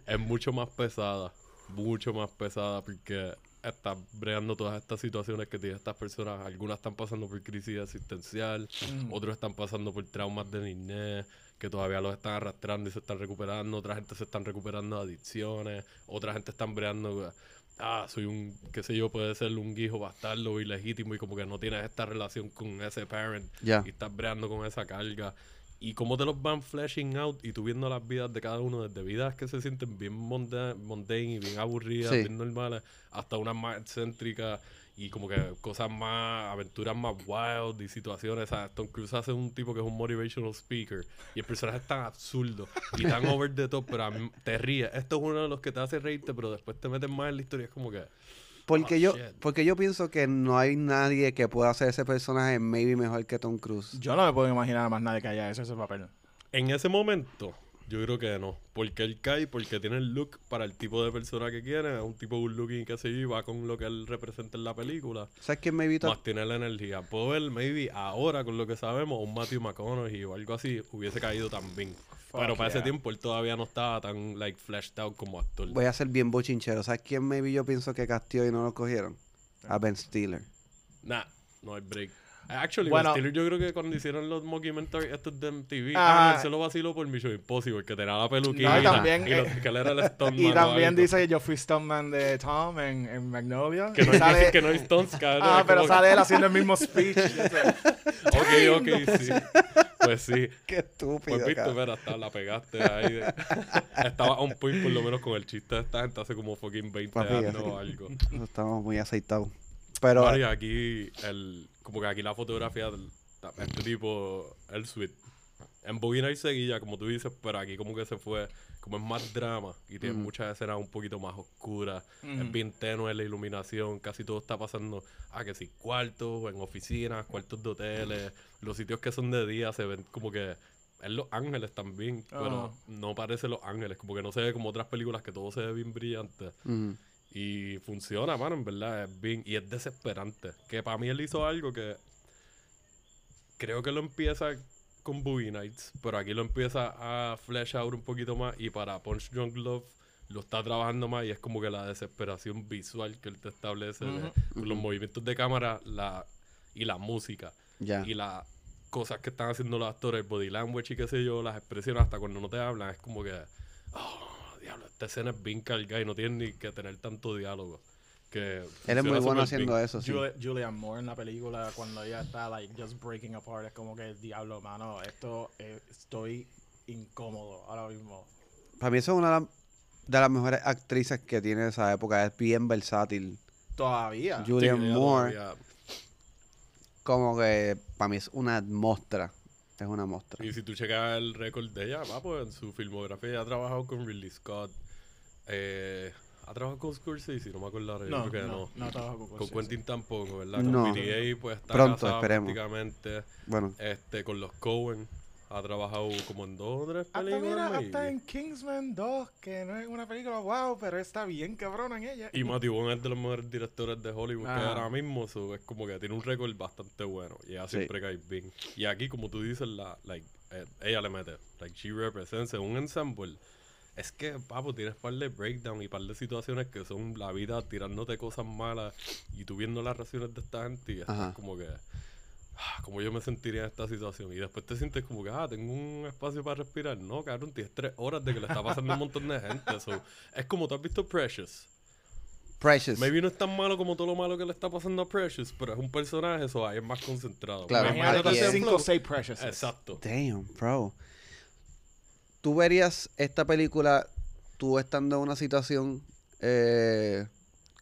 es mucho más pesada, mucho más pesada porque está bregando todas estas situaciones que tienen estas personas. Algunas están pasando por crisis existencial, Mm. otros están pasando por traumas de niñez que todavía los están arrastrando y se están recuperando. Otra gente se están recuperando de adicciones, otra gente están bregando. Ah, soy un, qué sé yo, puede ser un hijo bastardo ilegítimo y como que no tienes esta relación con ese parent Ya. y estás breando con esa carga. Y cómo te los van flashing out y tú viendo las vidas de cada uno, desde vidas que se sienten bien mundane y bien aburridas, Sí. bien normales, hasta unas más excéntricas y como que cosas más, aventuras más wild y situaciones. O sea, Tom Cruise hace un tipo que es un motivational speaker y el personaje es tan absurdo y tan over the top, pero a mí te ríes. Esto es uno de los que te hace reírte, pero después te metes más en la historia. Es como que, Porque Oh, yo, shit. porque yo pienso que no hay nadie que pueda hacer ese personaje maybe mejor que Tom Cruise. Yo no me puedo imaginar a más nadie que haya hecho ese papel. En ese momento, yo creo que no. Porque él cae, porque tiene el look para el tipo de persona que quiere. Es un tipo good looking que se va con lo que él representa en la película. ¿Sabes quién maybe ta- Más tiene la energía. Puedo ver, maybe, ahora con lo que sabemos, un Matthew McConaughey o algo así hubiese caído también. Pero para ese tiempo él todavía no estaba tan, like, fleshed out como actor. Voy a ser bien bochinchero. ¿Sabes quién maybe yo pienso que castió y no lo cogieron? A Ben Stiller. Nah, no hay break. Actually, Bueno. Ben Stiller, yo creo que cuando hicieron los mockumentary estos de MTV, Ah. ah, él se lo vaciló por Mission Impossible, que tenía la peluquita No, y también, y eh, que él era el stuntman Y también dice yo fui stuntman de Tom en, en Magnolia. que no, sale- que no hay stunts, cabrón. ah, pero sale él haciendo el mismo speech. Ok, ok, sí. Pues sí. Qué estúpido. Pues viste, mira, hasta la pegaste ahí. de- Estaba on point por lo menos con el chiste de esta gente hace como fucking 20 Papi, años o algo. Estamos muy aceitados. Pero Mari, aquí, el, como que aquí la fotografía del este tipo, el suite. En Boogie Nights seguía, como tú dices, pero aquí como que se fue, como es más drama y tiene muchas escenas un poquito más oscuras, es bien tenue la iluminación, casi todo está pasando a que si cuartos, en oficinas, cuartos de hoteles, los sitios que son de día se ven como que en Los Ángeles también, pero no parece Los Ángeles, como que no se ve como otras películas que todo se ve bien brillante. Y funciona, mano, en verdad. Es bien, y es desesperante. Que para mí él hizo algo que creo que lo empieza con Boogie Nights, pero aquí lo empieza a flesh out un poquito más. Y para Punch Drunk Love lo está trabajando más. Y es como que la desesperación visual que él te establece con los movimientos de cámara la, y la música. ya. Y las cosas que están haciendo los actores, el body language y qué sé yo, las expresiones, hasta cuando no te hablan, es como que, oh, diablo, esta escena es bien cargada y no tiene ni que tener tanto diálogo. Que Él es muy bueno haciendo bien. eso, sí. Juli- Julianne Moore en la película, cuando ella está, like, just breaking apart, es como que, diablo, mano, esto, eh, estoy incómodo ahora mismo. Para mí eso es una de las, mejores actrices que tiene esa época. Es bien versátil. Todavía. Ju- Julianne ella Moore. todavía- Como que para mí es una mostra. Es una mostra. Y si tú checas el récord de ella, va, pues en su filmografía ella ha trabajado con Ridley Scott, eh, ¿Ha trabajado con Scorsese? No me acuerdo No, creo que no, no. no con Con Scorsese. Quentin tampoco, ¿verdad? No. Con PTA pues está Pronto, casado esperemos. prácticamente. Bueno, Este, con los Cohen ha trabajado como en dos o tres Hasta películas. mira, maybe. hasta en Kingsman 2, que no es una película wow, pero está bien cabrona en ella. Y Matthew Vaughn es de los mejores directores de Hollywood que Ajá. ahora mismo. so, es como que tiene un récord bastante bueno. Y ella Sí. siempre cae bien. Y aquí, como tú dices, la, like, eh, ella le mete. Like, she represents en un ensemble. Es que, papo, tienes par de breakdown y par de situaciones que son la vida tirándote cosas malas y tú viendo las reacciones de esta gente y estás Ajá. como que... ah, Como yo me sentiría en esta situación. Y después te sientes como que, ah, tengo un espacio para respirar. No, cabrón, tienes tres horas de que le está pasando a un montón de gente. So, es como, ¿tú has visto Precious? Precious. Maybe no es tan malo como todo lo malo que le está pasando a Precious, pero es un personaje, eso ahí es más concentrado. Claro, Me Imagínate aquí imagino es- que 5 o flow- 6 Precious. Exacto. Damn, bro. ¿Tú verías esta película tú estando en una situación eh,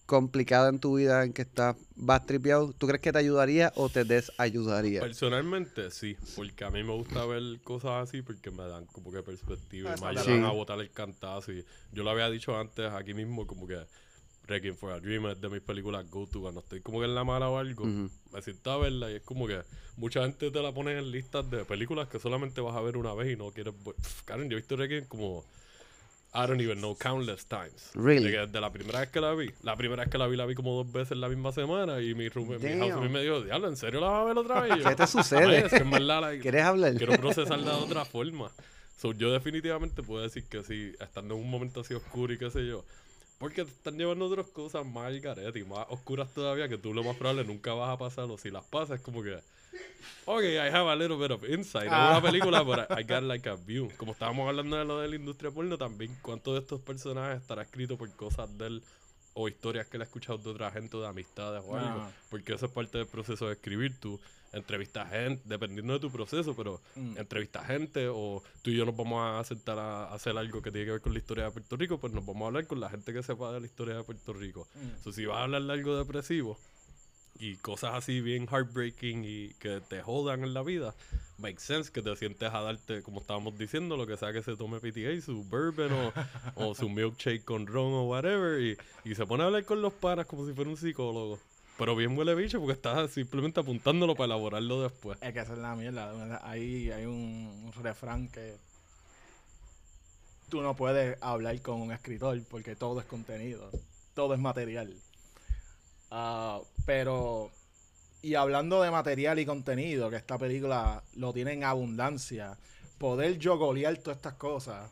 complicada en tu vida en que estás vas tripeado? ¿Tú crees que te ayudaría o te desayudaría? Personalmente, sí, porque a mí me gusta ver cosas así porque me dan como que perspectiva y me Exacto. ayudan Sí. a botar el cantazo. Y yo lo había dicho antes aquí mismo, como que Requiem for a Dream es de mis películas go-to. Cuando estoy como que en la mala o algo, Ujú. me siento a verla y es como que mucha gente te la pone en listas de películas que solamente vas a ver una vez y no quieres. Pff, Karen, yo he visto Requiem como. I don't even know, countless times. Really? De, de la primera vez que la vi. La primera vez que la vi, la vi como dos veces la misma semana. Y mi, room, mi house me dijo, diablo, ¿en serio la vas a ver otra vez? Yo, ¿Qué te sucede? "Ay, es que en verdad la- ¿Quieres hablar? quiero procesarla de otra forma. So, yo definitivamente puedo decir que sí, estando en un momento así oscuro y qué sé yo. Porque te están llevando otras cosas más al garete y más oscuras todavía que tú lo más probable nunca vas a pasar. O si las pasas, es como que. Ok, I have a little bit of insight. Es una película, pero I got like a view. Como estábamos hablando de lo de la industria porno, también cuántos de estos personajes estará escrito por cosas de él o historias que él ha escuchado de otra gente o de amistades o algo. Ajá. Porque eso es parte del proceso de escribir. Tú entrevistas gente, dependiendo de tu proceso, pero Mm. entrevistas gente o tú y yo nos vamos a sentar a hacer algo que tiene que ver con la historia de Puerto Rico, pues nos vamos a hablar con la gente que sepa de la historia de Puerto Rico. Mm. So, si vas a hablar de algo depresivo y cosas así bien heartbreaking y que te jodan en la vida, makes sense que te sientes a darte, como estábamos diciendo, lo que sea que se tome PTA, su bourbon o, o su milkshake con ron o whatever, y, y se pone a hablar con los panas como si fuera un psicólogo. Pero bien huele bicho porque estás simplemente apuntándolo para elaborarlo después. Es que esa es la mierda. Ahí hay un, un refrán que tú no puedes hablar con un escritor porque todo es contenido, todo es material. Ah, pero, y hablando de material y contenido, que esta película lo tiene en abundancia, poder yo golear todas estas cosas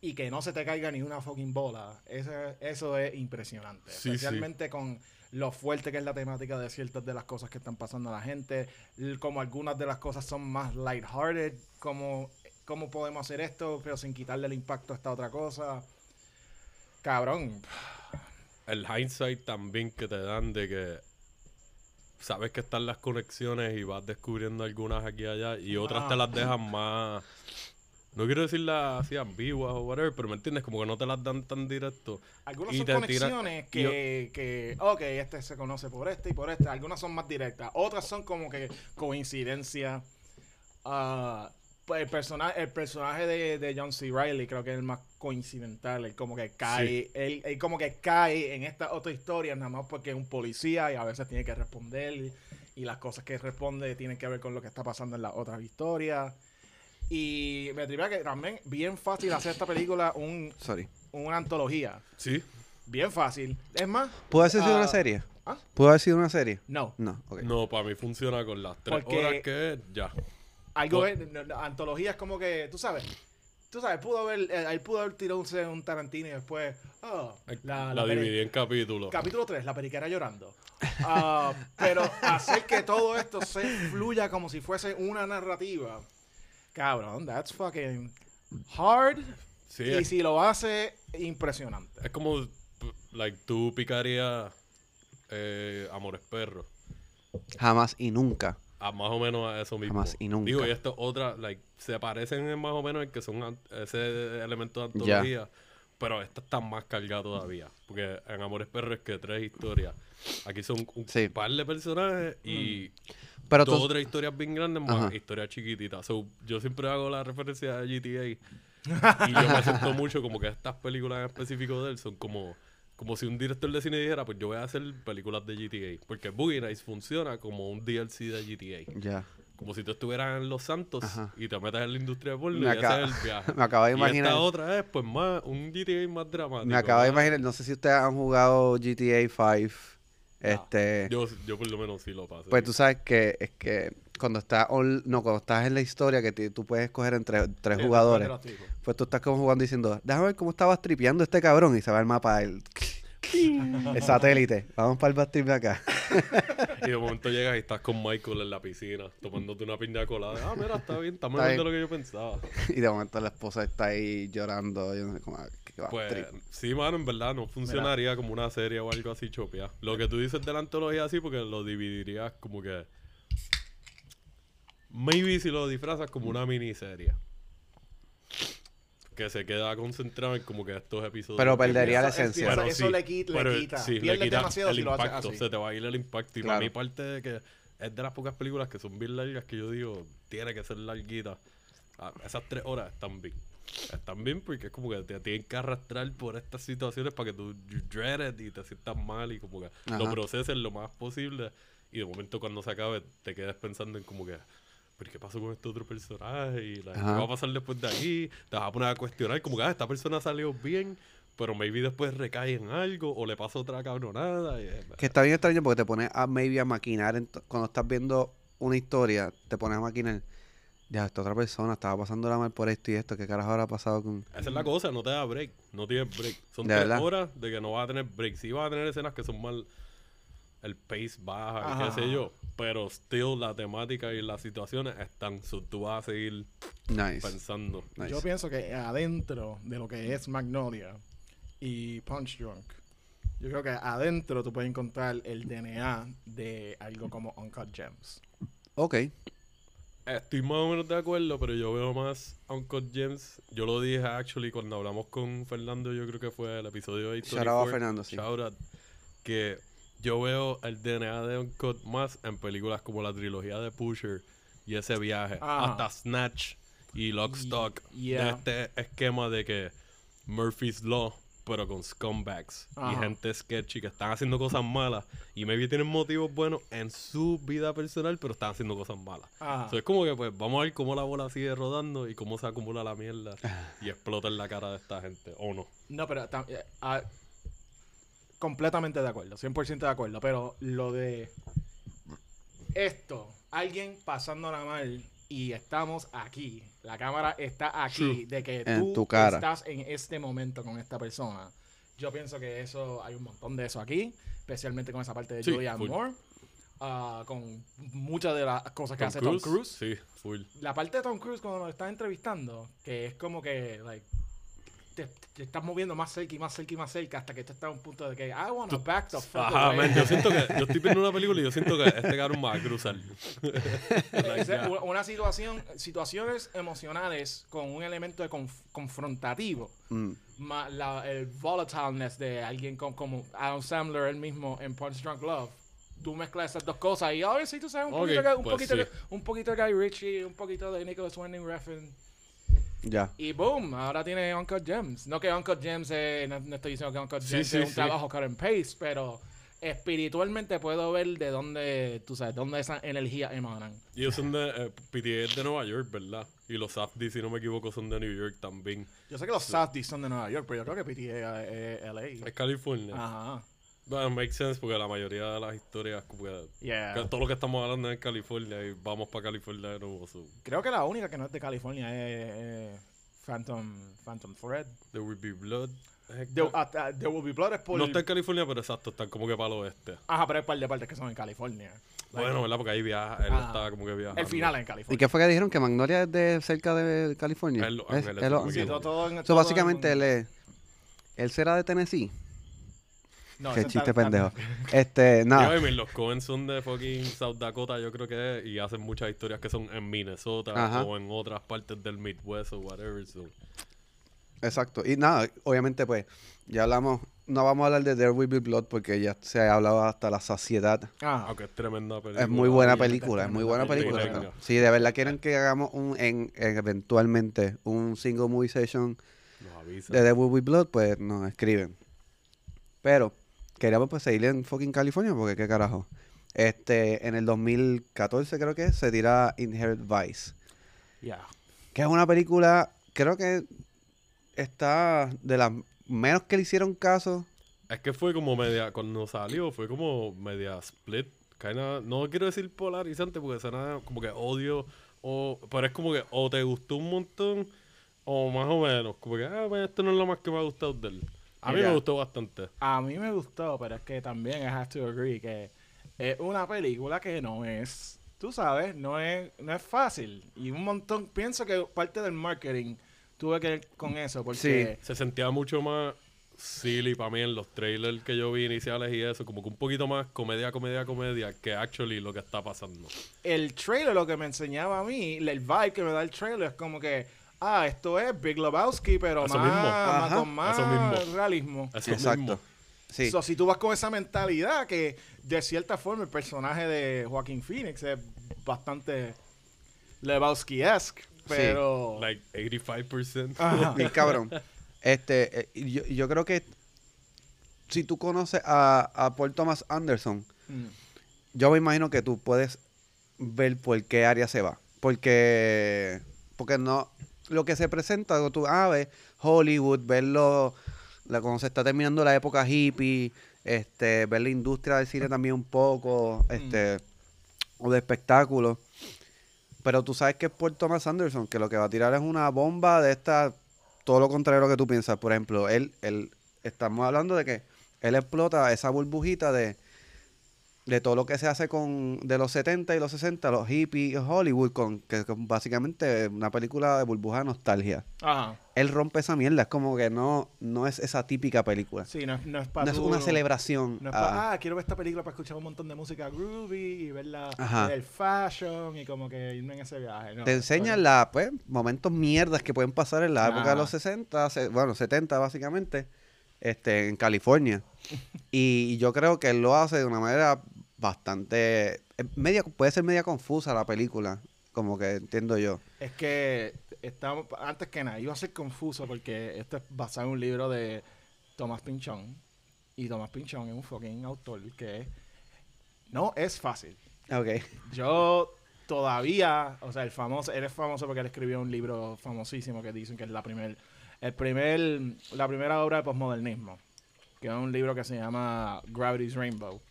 y que no se te caiga ni una fucking bola, eso, eso es impresionante. Sí, sí. Especialmente con lo fuerte que es la temática de ciertas de las cosas que están pasando a la gente, como algunas de las cosas son más lighthearted, como cómo podemos hacer esto, pero sin quitarle el impacto a esta otra cosa. Cabrón. el hindsight también que te dan de que sabes que están las conexiones y vas descubriendo algunas aquí y allá y otras te Ah. las dejan más no quiero decirlas así ambiguas o whatever pero me entiendes como que no te las dan tan directo Algunas Y son te conexiones que, que, ok, este se conoce por este y por este. Algunas son más directas. Otras son como que coincidencia. Pues el, personaje el personaje de, de John C. Riley creo que es el más coincidental. Él como que cae, él, él como que cae en esta otra historia nada más porque es un policía y a veces tiene que responder. Y, y las cosas que responde tienen que ver con lo que está pasando en las otras historias. Y me atrevía que también bien fácil hacer esta película un, Sorry. una antología. sí Bien fácil. Es más, ¿Pudo haber sido Ah, una serie? ¿ah? ¿Pudo haber sido una serie? no. No, ok. no para mí funciona con las tres Porque- horas que es ya Algo Po- es, no, no, antología es como que, tú sabes, tú sabes, pudo haber, eh, él pudo haber tirado un, un Tarantino y después, oh, la, la, dividí en capítulos Capítulo 3, la periquera llorando. Ah, pero hacer que todo esto se fluya como si fuese una narrativa. Cabrón, that's fucking hard. sí y es, si lo hace, impresionante. es como like tú picarías eh, Amores Perros Jamás y nunca. a más o menos a eso mismo. Jamás y nunca. Digo, y esto es otra, like, se parecen en más o menos en que son ese elemento de antología, pero esta está más cargada todavía. Porque en Amores Perros es que tres historias. Aquí son un Sí. par de personajes y Pero dos tú, o tres historias bien grandes más Ajá. historias chiquititas. So, yo siempre hago la referencia a GTA y yo me siento mucho como que estas películas en específico de él son como Como si un director de cine dijera, pues yo voy a hacer películas de GTA. Porque Boogie Nights funciona como un DLC de GTA. Ya. Como si tú estuvieras en Los Santos Ajá. y te metas en la industria de porno Me y acaba- ese es el viaje. Me acabo de Y imaginar. esta otra es, pues, más un GTA más dramático. Me acabo de imaginar, no sé si ustedes han jugado GTA 5. Este. Yo, yo por lo menos sí lo paso. Pues tú sabes que es que cuando estás no, cuando estás en la historia que tú puedes escoger entre tres Sí, jugadores. Pues tú estás como jugando diciendo, déjame ver cómo estabas tripeando este cabrón y se va el mapa el, el satélite. Vamos para el bastrip de acá. Y de momento llegas y estás con Michael en la piscina, tomándote una piña colada. Ah, mira, está bien, está mejor de lo que yo pensaba. y de momento la esposa está ahí llorando. Yo no sé cómo qué Pues sí, mano, en verdad no funcionaría como una serie o algo así chopia. Lo que tú dices de la antología así, porque lo dividirías como que. Maybe si lo disfrazas como una miniserie. Que se queda concentrado en como que estos episodios. Pero perdería la esencia. eso- Pero eso sí, le quita- le pero quita. sí, le Pierdes quita demasiado el si lo haces impacto. así. Se te va a ir el impacto. Y Claro. para mí parte de que es de las pocas películas que son bien largas que yo digo, tiene que ser larguita. Ah, esas tres horas están bien. Están bien porque es como que te tienen que arrastrar por estas situaciones para que tú you dread y te sientas mal y como que lo Ajá. proceses lo más posible. Y de momento cuando se acabe te quedes pensando en como que... ¿Pero qué pasó con este otro personaje? Y la- ¿Qué va a pasar después de aquí? Te vas a poner a cuestionar como que ah, esta persona salió bien, pero maybe después recae en algo o le pasa otra cabronada. Y, Que está bien extraño porque te pones a maybe a maquinar. cuando estás viendo una historia, te pones a maquinar. Ya, esta otra persona estaba pasándola mal por esto y esto. ¿Qué carajo habrá pasado con.? Esa es la cosa, no te da break. No tienes break. Son ¿De tres verdad? horas de que no vas a tener break. Sí vas a tener escenas que son mal... El pace baja Ajá. qué sé yo. Pero still la temática y las situaciones están. So, tú vas a seguir Nice. pensando. nice. Yo pienso que adentro de lo que es Magnolia y Punch Drunk, yo creo que adentro tú puedes encontrar el DNA de algo como Uncut Gems. Ok. Estoy más o menos de acuerdo, pero yo veo más Uncut Gems. Yo lo dije actually cuando hablamos con Fernando, yo creo que fue el episodio de Shout out a Fernando, sí. Shout out, que yo veo el DNA de Uncut más en películas como la trilogía de Pusher y ese viaje. Ah. Hasta Snatch y Lockstock. Yeah. De este esquema de que Murphy's Law, pero con scumbags y gente sketchy que están haciendo cosas malas y maybe tienen motivos buenos en su vida personal, pero están haciendo cosas malas. Ajá. So, es como que pues vamos a ver cómo la bola sigue rodando y cómo se acumula la mierda y explota en la cara de esta gente, o no. No, pero eh, ah, completamente de acuerdo, 100% de acuerdo, pero lo de esto, alguien pasándola mal y estamos aquí, la cámara está aquí, True. de que En tú tu cara. estás en este momento con esta persona. Yo pienso que eso, hay un montón de eso aquí, especialmente con esa parte de Sí, Julianne full. Moore, ah, con muchas de las cosas que Tom hace Tom Cruise Sí, full. la parte de Tom Cruise cuando lo estás entrevistando, que es como que, like, te, te estás moviendo más cerca y más cerca y más cerca hasta que tú estás a un punto de que I wanna back the fuck Ajá, away". man, yo siento que yo estoy viendo una película y yo siento que este cabrón va a cruzar. Like, una- una situación, situaciones emocionales con un elemento de conf- confrontativo, Mm. más la, el volatileness de alguien con- como Adam Sandler, él mismo en Punch Drunk Love. Tú mezclas esas dos cosas y a ver si tú sabes un Ok, poquito, de- un, pues poquito, sí. de- un poquito de Guy Ritchie, un poquito de Nicholas Winding Refn. Ya. Y boom, ahora tiene Uncut Gems. No que Uncut Gems, eh, no, no estoy diciendo que Sí, Gems sí, es un sí. trabajo cut and paste, pero espiritualmente puedo ver de dónde, tú sabes, dónde esa energía emanan. Y ellos son de. Eh, PTA es de Nueva York, ¿verdad? Y los Safdie, si no me equivoco, son de New York también. Yo sé que los Southdies son de Nueva York, pero yo creo que PTA es LA. Es California. Ajá. Bueno, makes sense porque la mayoría de las historias, Yeah. todo lo que estamos hablando es en California y vamos para California de nuevo. So, Creo que la única que no es de California es, es Phantom, Phantom Thread. there will be blood. There, ah, ah, There Will Be Blood es por... no está en California, pero exacto, están como que para el oeste. Ajá, pero hay un par de partes que son en California. Like, Bueno, ¿verdad? Porque ahí viaja, él Ajá. está como que viajando. el final es en ¿Y California. qué fue que dijeron? ¿Que Magnolia es de cerca de California? Es- me Sí, Ángeles. todo, todo en- So, todo básicamente en- él es... ¿Él será de Tennessee? No, Qué chiste está- pendejo. Este, nada. Mean, los Cohen son de fucking South Dakota, yo creo que es, y hacen muchas historias que son en Minnesota Ajá. o en otras partes del Midwest o whatever. so. Exacto. Y nada, obviamente pues, ya hablamos... No vamos a hablar de There Will Be Blood porque ya se ha hablado hasta la saciedad. Ah, Aunque es tremenda película. Es muy buena película, es muy buena película. Si de verdad quieren que hagamos un, en, en- eventualmente un single movie session de The Will Be Blood, pues nos escriben. Pero queríamos pues seguir en fucking California porque qué carajo. Este, en el 2014 creo que se tira Inherit Vice. Ya. Que es una película, creo que está de las menos que le hicieron caso. Es que fue como media, cuando salió, fue como media split. Kinda, no quiero decir polarizante porque suena como que odio, o, pero es como que o te gustó un montón o más o menos. Como que, ah, pues esto no es lo más que me ha gustado de él. A mí Mira. me gustó bastante. A mí me gustó, pero es que también I have to agree que es una película que no es, tú sabes, no es, no es fácil. Y un montón, pienso que parte del marketing tuve que ver con eso, porque Se sentía mucho más silly para mí en los trailers que yo vi iniciales y eso, como que un poquito más comedia, comedia, comedia que actually lo que está pasando. el trailer lo que me enseñaba a mí, el vibe que me da el trailer es como que, ah, esto es Big Lebowski, pero más, mismo. más- con más Eso mismo. realismo. Eso Exacto. mismo. Sí. So, si tú vas con esa mentalidad que de cierta forma el personaje de Joaquín Phoenix es bastante Lebowski-esque, pero... Like 85%. Ajá. Bien cabrón. Este, eh, yo, yo creo que si tú conoces a, a Paul Thomas Anderson, Mm. yo me imagino que tú puedes ver por qué área se va. Porque, porque no, lo que se presenta, tú ah, ves Hollywood, verlo, la, cuando se está terminando la época hippie, este, ver la industria del cine también un poco, este, o de espectáculos. Pero tú sabes que es Paul Thomas Anderson, que lo que va a tirar es una bomba de esta, todo lo contrario a lo que tú piensas. Por ejemplo, él, él, estamos hablando de que él explota esa burbujita de, de todo lo que se hace con de los 70 y los 60, los hippies, Hollywood, con que, que básicamente una película de burbuja de nostalgia. Ajá. Él rompe esa mierda, es como que no, no es esa típica película. Sí, no, es- no es para No es una celebración. No es a- pa- ah, quiero ver esta película para escuchar un montón de música groovy y ver la, el fashion y como que irme en ese viaje. No, te enseñan la, pues, momentos mierdas que pueden pasar en la época de los 60, se- bueno, 70 básicamente, este, en California. y yo creo que él lo hace de una manera bastante, eh, media, puede ser media confusa la película, como que entiendo yo. Es que estamos, antes que nada, iba a ser confuso porque esto es basado en un libro de Tomás Pinchón. Y Tomás Pinchón es un fucking autor que no es fácil. Ok. Yo todavía, o sea, el famoso, él es famoso porque él escribió un libro famosísimo que dicen que es la primer, el primer, la primera obra de posmodernismo, que es un libro que se llama Gravity's Rainbow.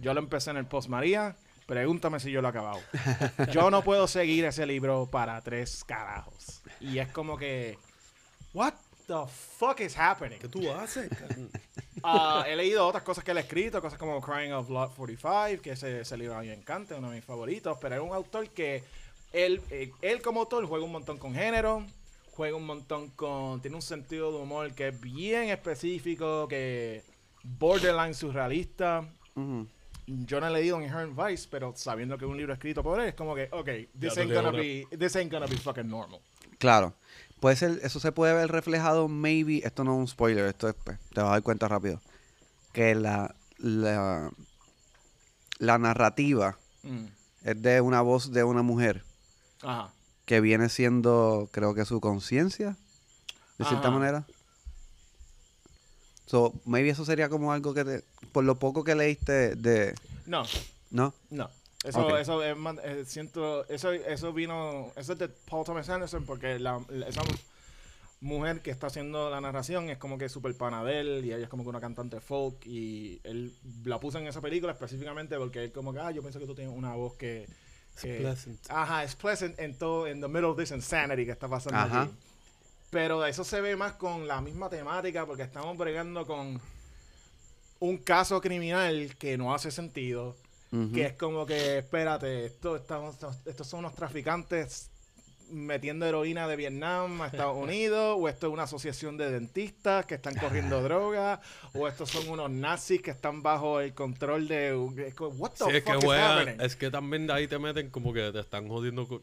Yo lo empecé en el Post María, pregúntame si yo lo he acabado. Yo no puedo seguir ese libro para tres carajos. Y es como que, what the fuck is happening? ¿Qué tú haces? Ah, he leído otras cosas que él ha escrito, cosas como Crying of Lot 45, que ese, ese libro a mí me encanta, es uno de mis favoritos, pero es un autor que él, eh, él como autor juega un montón con género, juega un montón con... tiene un sentido de humor que es bien específico, que borderline surrealista. Ujú. Yo no he leído Inherent Vice, pero sabiendo que es un libro escrito por él, es como que, ok, this ain't gonna be, this ain't gonna be fucking normal. Claro. Puede ser, eso se puede ver reflejado, maybe, esto no es un spoiler, esto es, pues, te vas a dar cuenta rápido, que la, la, la narrativa Mm. es de una voz de una mujer Ajá. que viene siendo, creo que su conciencia, de cierta manera. So, maybe eso sería como algo que te, por lo poco que leíste de, No, ¿no? No. Eso, eso es más- eh, siento, eso, eso vino, eso es de Paul Thomas Anderson porque la, la- esa mujer que está haciendo la narración es como que super pana de él y ella es como que una cantante folk y él la puso en esa película específicamente porque él como que, ah, yo pienso que tú tienes una voz que... que- pleasant. Ajá, es pleasant en todo, en the middle of this insanity que está pasando Ajá. aquí. Pero eso se ve más con la misma temática porque estamos bregando con un caso criminal que no hace sentido. Que es como que, espérate, esto, estamos, estos son unos traficantes metiendo heroína de Vietnam a Estados Unidos, o esto es una asociación de dentistas que están corriendo droga, o estos son unos nazis que están bajo el control de... What the Sí, es que is es que también de ahí te meten como que te están jodiendo.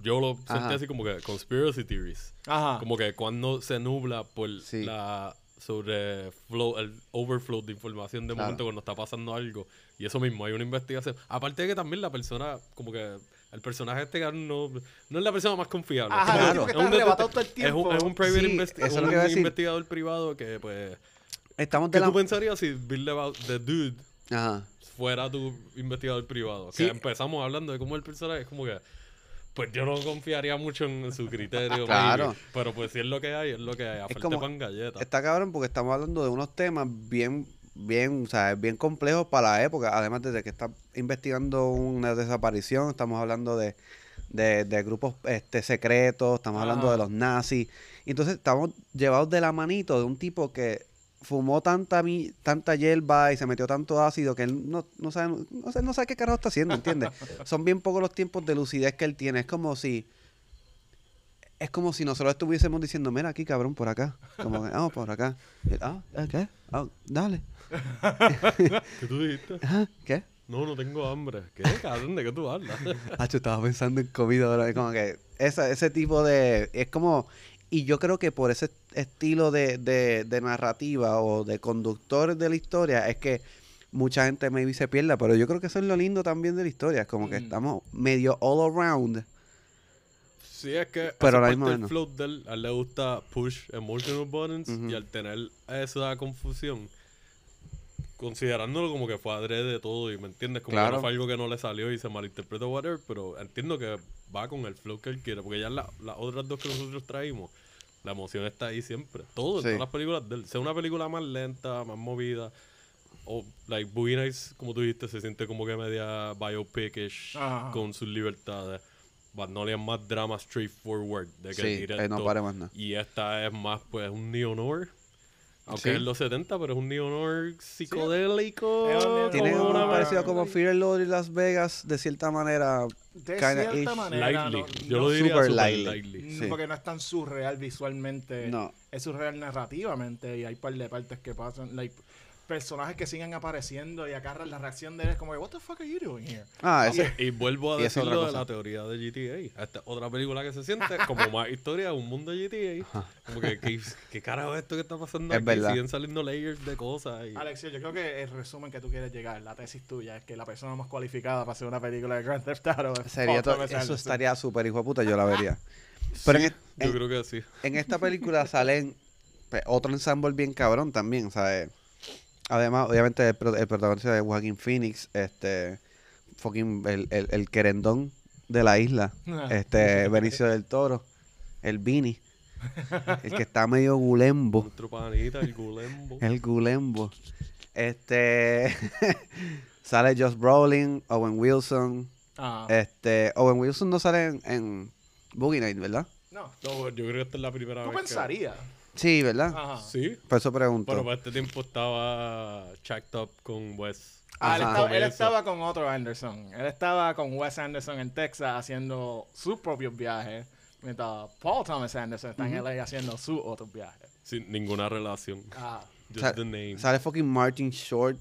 Yo lo sentí Ajá. así como que conspiracy theories. Ajá. Como que cuando se nubla por Sí. la sobre flow, el overflow de información de Claro. momento cuando está pasando algo. Y eso mismo, hay una investigación. Aparte de que también la persona, como que el personaje este no, no es la persona más confiable. Ajá, que es un todo el Es un, es tiempo. un private Sí, investi- es un investigador privado que pues Estamos de ¿Qué la... tú pensarías si Bill The Dude Ajá. fuera tu investigador privado? Sí. Que empezamos hablando de cómo el personaje es como que... Pues yo no confiaría mucho en su criterio. Claro. Pero pues si es lo que hay, es lo que hay. Es como- pan galleta. Está cabrón porque estamos hablando de unos temas bien, bien, o sea, bien complejos para la época. Además de que está investigando una desaparición, estamos hablando de, de, de grupos este, secretos, estamos hablando de los nazis. Entonces estamos llevados de la manito de un tipo que fumó tanta mi- tanta hierba y se metió tanto ácido que él no, no sabe, no, sabe, no sabe qué carajo está haciendo, ¿entiendes? Son bien pocos los tiempos de lucidez que él tiene. Es como si es como si nosotros estuviésemos diciendo, mira aquí, cabrón, por acá. Como que, ah, por acá. Él, Ah, ¿eh, ¿qué? Ah, dale. ¿Qué tú dijiste? ¿qué? No, no tengo hambre. ¿Qué, cabrón? ¿De qué tú hablas? Hacho, estaba pensando en comida ahora. Como que esa, ese tipo de... Es como... Y yo creo que por ese estilo de, de, de narrativa o de conductor de la historia es que mucha gente maybe se pierda. Pero yo creo que eso es lo lindo también de la historia. Es como que Mm. estamos medio all around. Sí, es que Pero esa a la parte misma vez del no. float de él, a él le gusta push emotional buttons y al tener esa confusión, considerándolo como que fue adrede de todo y me entiendes, como que Claro. no fue algo que no le salió y se malinterpretó whatever, pero entiendo que va con el flow que él quiere, porque ya la- las otras dos que nosotros traímos, la emoción está ahí siempre, todo, en Sí. todas las películas de él, sea una película más lenta, más movida, o like Boogie Nights, como tú dijiste, se siente como que media biopicish Ajá. con sus libertades. Van Nolan más drama straightforward de que Sí, directo. eh, no pare más nada. Y esta es más, pues, un neo-noir. Aunque Sí. es los 70, pero es un neo-noir psicodélico. Un Tiene un una- parecido como Fear and Loathing Las Vegas, de cierta manera. De cierta ish. manera, Lightly. no- Yo no- lo diría super super lightly. lightly. Mm, Sí. Porque no es tan surreal visualmente. No. Es surreal narrativamente y hay par de partes que pasan. Like, personajes que siguen apareciendo y acá la reacción de él es como, what the fuck are you doing here? Ah, ese. Y vuelvo a Y esa es decirlo otra de cosa. la teoría de GTA. Esta otra película que se siente como más historia de un mundo de GTA. Como que, ¿qué, qué carajo es esto que está pasando Es aquí? verdad. Siguen saliendo layers de cosas. Y... Alexio, yo creo que el resumen que tú quieres llegar, la tesis tuya, es que la persona más cualificada para hacer una película de Grand Theft Auto es Sería Paul to- Thomas eso estaría súper hijo de puta, yo la vería. Pero en, Sí, yo en- creo que sí. en esta película salen pues, otro ensemble bien cabrón también, ¿sabes? Además, obviamente, el, pro- el protagonista de Joaquin Phoenix, este, fucking, el, el, el querendón de la isla, Ah. este, Benicio del Toro, el Vini, el que está medio gulembo, Nuestro panita, el Gulembo. el gulembo. Este, sale Josh Brolin, Owen Wilson, Ah, este, Owen Wilson no sale en, en Boogie Night, ¿verdad? no, No, yo creo que esta es la primera tú vez. que- pensarías. Sí, ¿verdad? Ajá. Sí. Por eso pregunto. Pero para este tiempo estaba checked up con Wes. Ah, él, estaba, él Comienzo. estaba con otro Anderson. Él estaba con Wes Anderson en Texas haciendo sus propios viajes. Mientras Paul Thomas Anderson está en LA haciendo sus otros viajes. Sin ninguna relación. Ah, Just Sa- the name. Sale fucking Martin Short.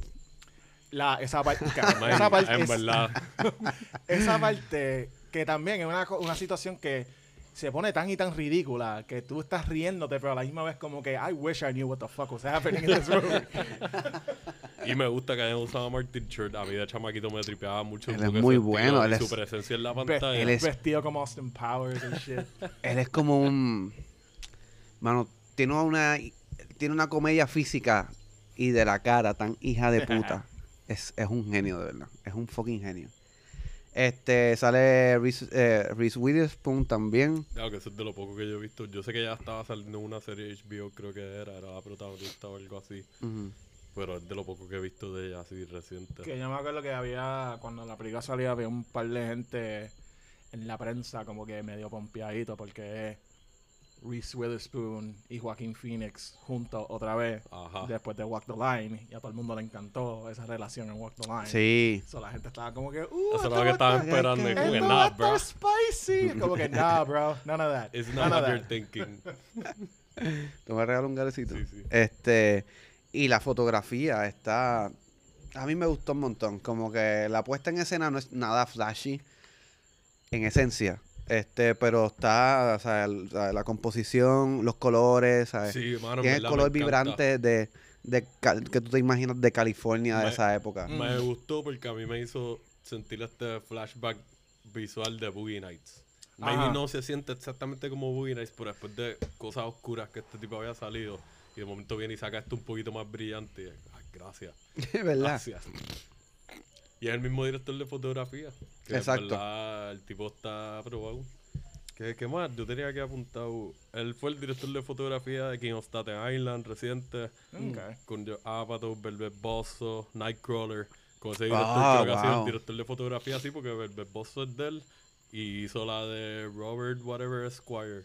la, esa, parte, esa, parte, en es- verdad. esa parte que también es una, co- una situación que se pone tan y tan ridícula que tú estás riéndote, pero a la misma vez como que I wish I knew what the fuck was happening in this movie. Y me gusta que hayan usado a Martin Short. A mí de chamaquito me tripeaba mucho. Él es muy su bueno, él su es- presencia en la pantalla. Él es- Vestido como Austin Powers and shit. Él es como un. Mano, tiene una, tiene una comedia física y de la cara tan hija de puta. Es, es un genio, de verdad. Es un fucking genio. Este, sale Reese, eh, Reese Witherspoon también. Claro que eso es de lo poco que yo he visto. Yo sé que ya estaba saliendo en una serie HBO, creo que era, era la protagonista o algo así. Pero es de lo poco que he visto de ella así reciente. Que yo me acuerdo que había, cuando la película salía, había un par de gente en la prensa como que medio pompeadito porque es Reese Witherspoon y Joaquín Phoenix juntos otra vez Ajá. después de Walk the Line y a todo el mundo le encantó esa relación en Walk the Line. Sí. So, la gente estaba como que, uh, Eso era lo que a estaban esperando. Como que, nah, a bro. spicy. Como que, nah, bro, none of that. It's none not of what you're that. thinking. ¿Tú me regalas un galecito? Sí, sí. Este, y la fotografía está. A mí me gustó un montón. Como que la puesta en escena no es nada flashy, en esencia. Este, pero está, o sea, el- la, la composición, los colores, ¿sabes? Sí, mano, Tiene el color vibrante de, de que tú te imaginas de California de Me- esa época. Me gustó porque a mí me hizo sentir este flashback visual de Boogie Nights. Maybe Ajá. no se siente exactamente como Boogie Nights, pero después de cosas oscuras que este tipo había salido Y de momento viene y saca esto un poquito más brillante. y, "Ay, gracias. ¿Verdad? Gracias. Y es el mismo director de fotografía. Que Exacto. verdad el tipo está aprobado. ¿Qué, ¿Qué más? Yo tenía que apuntado. Él fue el director de fotografía de King of Staten Island reciente. Ok. Con Joe Apatow, Velvet Bosso, Nightcrawler. Con ese director Ah, creo que ha sido el director de fotografía, sí, porque Velvet Bosso es de él. Y hizo la de Robert Whatever Esquire.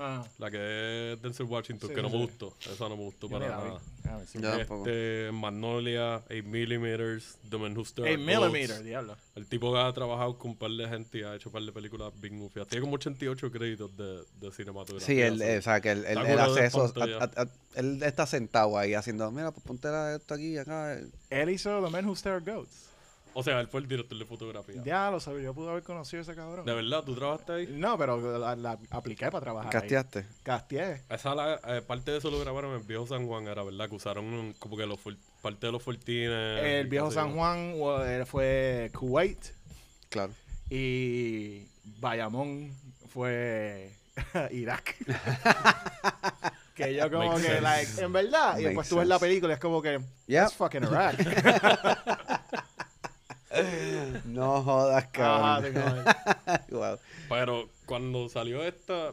Ah, La que es Denzel Washington, Sí, que no sí, me sí. gustó. Esa no me gustó yo para nada. A ver si- Yo tampoco. Este, Magnolia, 8mm, The Man Who Stared 8 at millimeter, Goats. diablo. El tipo que ha trabajado con un par de gente y ha hecho un par de películas bien gufias. Tiene como 88 créditos de, de cinematografía. Sí, él, eh, o sea, que él, él, Está él curado hace de eso. pantalla. a- a- a- él está sentado ahí haciendo, mira, pues ponte la- esto aquí, acá. eh". Él hizo The Man Who Stare at Goats. O sea, él fue el director de fotografía. Ya lo sabía, yo pude haber conocido a ese cabrón. ¿De verdad? ¿Tú trabajaste ahí? No, pero la, la apliqué para trabajar. ahí. Casteaste. Casteé. Esa la, eh, parte de eso lo grabaron en el viejo San Juan, era verdad, que usaron un- como que los parte de los fortines. El viejo San. Juan eh, fue Kuwait Claro. y Bayamón fue Irak. que yo como Makes que, like, en verdad, y después tú ves la película y es como que, Yep. that's fucking Iraq. No jodas, Ajá, cabrón. como- Wow. Pero cuando salió esta,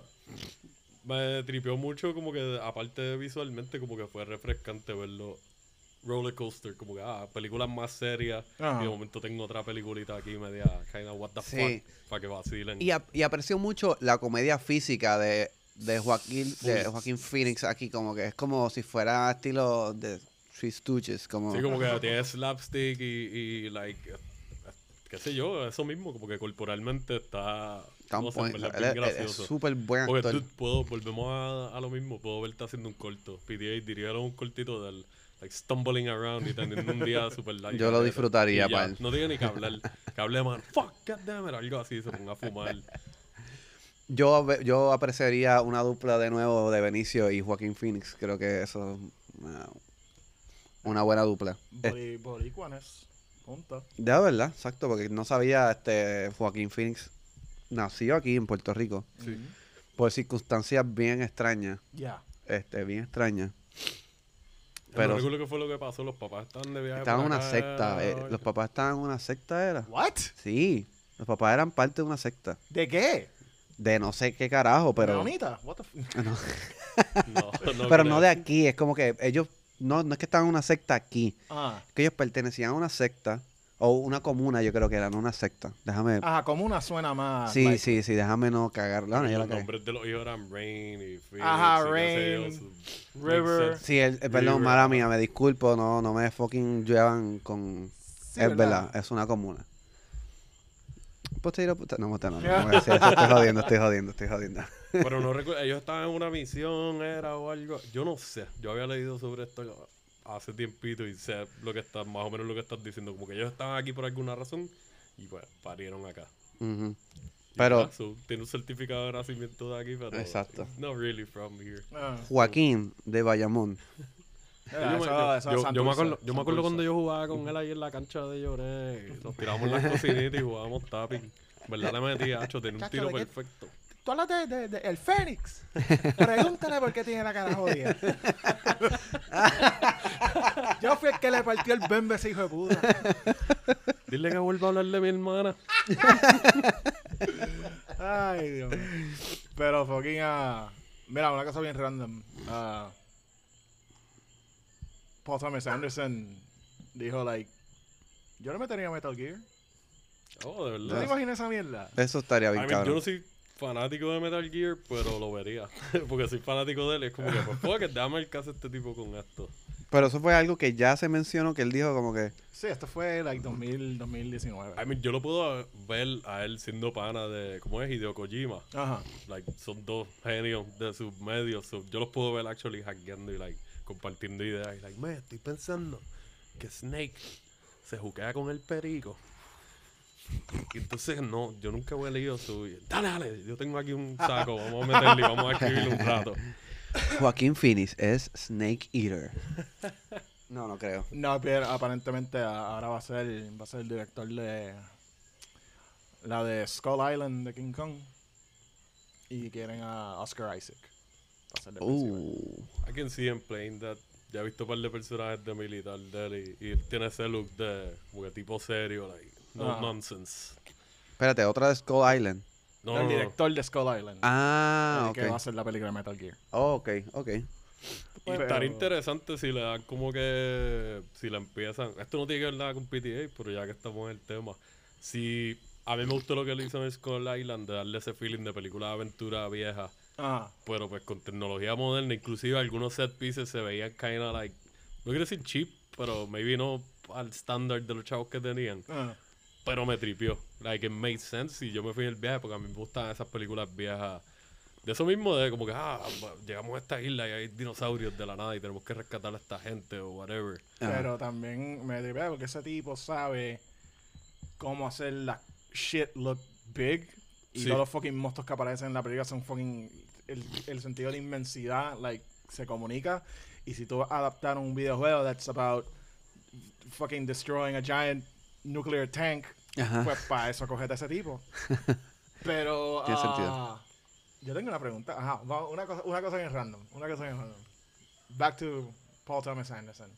me tripeó mucho como que, aparte visualmente, como que fue refrescante verlo. Roller coaster, como que, ah, películas más serias. Ajá. Y de momento tengo otra peliculita aquí media, kind of what the Sí. fuck, para que vacilen. Y, ap- y aprecio mucho la comedia física de, de Joaquín de. Joaquín Phoenix aquí, como que es como si fuera estilo de Three Stooges, como... Sí, como que tiene slapstick y, y like, qué sé yo, eso mismo, como que corporalmente está, está on no sé, en point. verdad, Él bien es- él es gracioso. súper buen Porque puedo, volvemos a, a lo mismo, puedo verte haciendo un corto. PDA diría un cortito del like stumbling around y teniendo un día super light. Yo lo disfrutaría, pal. No tiene ni que hablar. Que hable man, fuck, goddammit, algo así, se ponga a fumar. Yo, yo apreciaría una dupla de nuevo de Benicio y Joaquín Phoenix. Creo que eso es una, una buena dupla. Eh, Boricuanes. Punto. de verdad, exacto, porque no sabía, este Joaquín Phoenix nació aquí en Puerto Rico Sí. por circunstancias bien extrañas, Ya. este, bien extrañas. Pero recuerdo que fue lo que pasó, los papás estaban de viaje. Estaban en una secta. eh, los papás estaban en una secta, ¿era? What? Sí, los papás eran parte de una secta. ¿De qué? De no sé qué carajo, pero... Bonita. What the f- No, No, no pero creo. no de aquí, es como que ellos... No, no es que estaban en una secta aquí, Ah. que ellos pertenecían a una secta, o una comuna yo creo que era, no una secta. Déjame... Ajá, como una suena más. sí, like- sí, sí, déjame no cagar. No, Y ya la los nombres de los hijos eran Rain y Phoenix. Ajá, y qué sé yo, Rain, River. Sí, el, eh, perdón, mala mía, me disculpo, no, no me fucking llevan con... Sí, es verdad, es una comuna. Pues te diré, puta- no, puta, no, no, no eso, estoy jodiendo, estoy jodiendo, estoy jodiendo. Pero no recuerdo, ellos estaban en una misión, era o algo. Yo no sé, yo había leído sobre esto hace tiempito y sé lo que está, más o menos lo que estás diciendo. Como que ellos estaban aquí por alguna razón y pues parieron acá. Y Pero- tiene un certificado de nacimiento de aquí, pero. Exacto. Not really from here. Ah. Joaquín de Bayamón. Yo, me- eso- yo- eso yo- es yo me Santurce, acuerdo, yo me acuerdo cuando yo jugaba con él ahí en la cancha de Lloré. Nos tiramos las cocinitas y jugábamos tapping. ¿Verdad? Le metí, hacho, tenía un tiro perfecto. Tú hablas de, de- de- el Fénix. Pregúntale por qué tiene la cara jodida. Yo fui el que le partió el bembe ese hijo de puta. Dile que vuelva a hablar de mi hermana. Ay, Dios mío. Pero fucking ah, Mira, una cosa bien random. Ah, Paul Thomas Anderson dijo, like, yo le metería Metal Gear. Oh, de ¿Tú verdad. te imaginas esa mierda? Eso estaría I bien mean, yo no soy fanático de Metal Gear, pero lo vería. Porque soy fanático de él. Es como que, pues, fuck it, déjame el caso este tipo con esto. Pero eso fue algo que ya se mencionó, que él dijo como que... Sí, esto fue, like, 2000, 2019. I mean, yo lo puedo ver a él siendo pana de, ¿cómo es? Hideo Kojima. Ajá. Like, son dos genios de sus medios. so, yo los puedo ver actually hackeando y, like, compartiendo ideas. Y, like, me estoy pensando que Snake se juquea con el perico. Y entonces, no, yo nunca he leído su... Dale, dale, yo tengo aquí un saco, vamos a meterle y vamos a escribirle un rato. Joaquín Phoenix es Snake Eater. No, no creo. No, pero aparentemente a- ahora va a ser, va a ser el director de la de Skull Island de King Kong. Y quieren a Oscar Isaac para ser defensivo. Uh. I can see him playing that. Ya he visto un par de personajes de militar de él y, y él tiene ese look de como que tipo serio, like, no Ah. nonsense. Espérate, otra de Skull Island. No, el director de Skull Island. Ah, el ok. que va a hacer la película de Metal Gear. Oh, ok, ok. Y Pero- estaría interesante si le dan como que. Si la empiezan. Esto no tiene que ver nada con PTA, pero ya que estamos en el tema. Si. A mí me gustó lo que le hizo en Skull Island, de darle ese feeling de película de aventura vieja. Ah, Pero pues con tecnología moderna, inclusive algunos set pieces se veían kinda like. No quiero decir cheap, pero maybe no al estándar de los chavos que tenían. ah. Pero me tripió. Like, it made sense y yo me fui en el viaje porque a mí me gustan esas películas viejas. De eso mismo, de como que, ah, llegamos a esta isla y hay dinosaurios de la nada y tenemos que rescatar a esta gente o whatever. Ajá. Pero también me tripea porque ese tipo sabe cómo hacer la shit look big. Y Sí. todos los fucking monstruos que aparecen en la película son fucking. El, el sentido de inmensidad, like, se comunica. Y si tú vas a adaptar un videojuego that's about fucking destroying a giant nuclear tank, Ajá. pues para eso cogete a ese tipo. Pero. Tiene ah, sentido. Yo tengo una pregunta. Ajá, una cosa, una cosa bien random. Una cosa bien random. Back to Paul Thomas Anderson.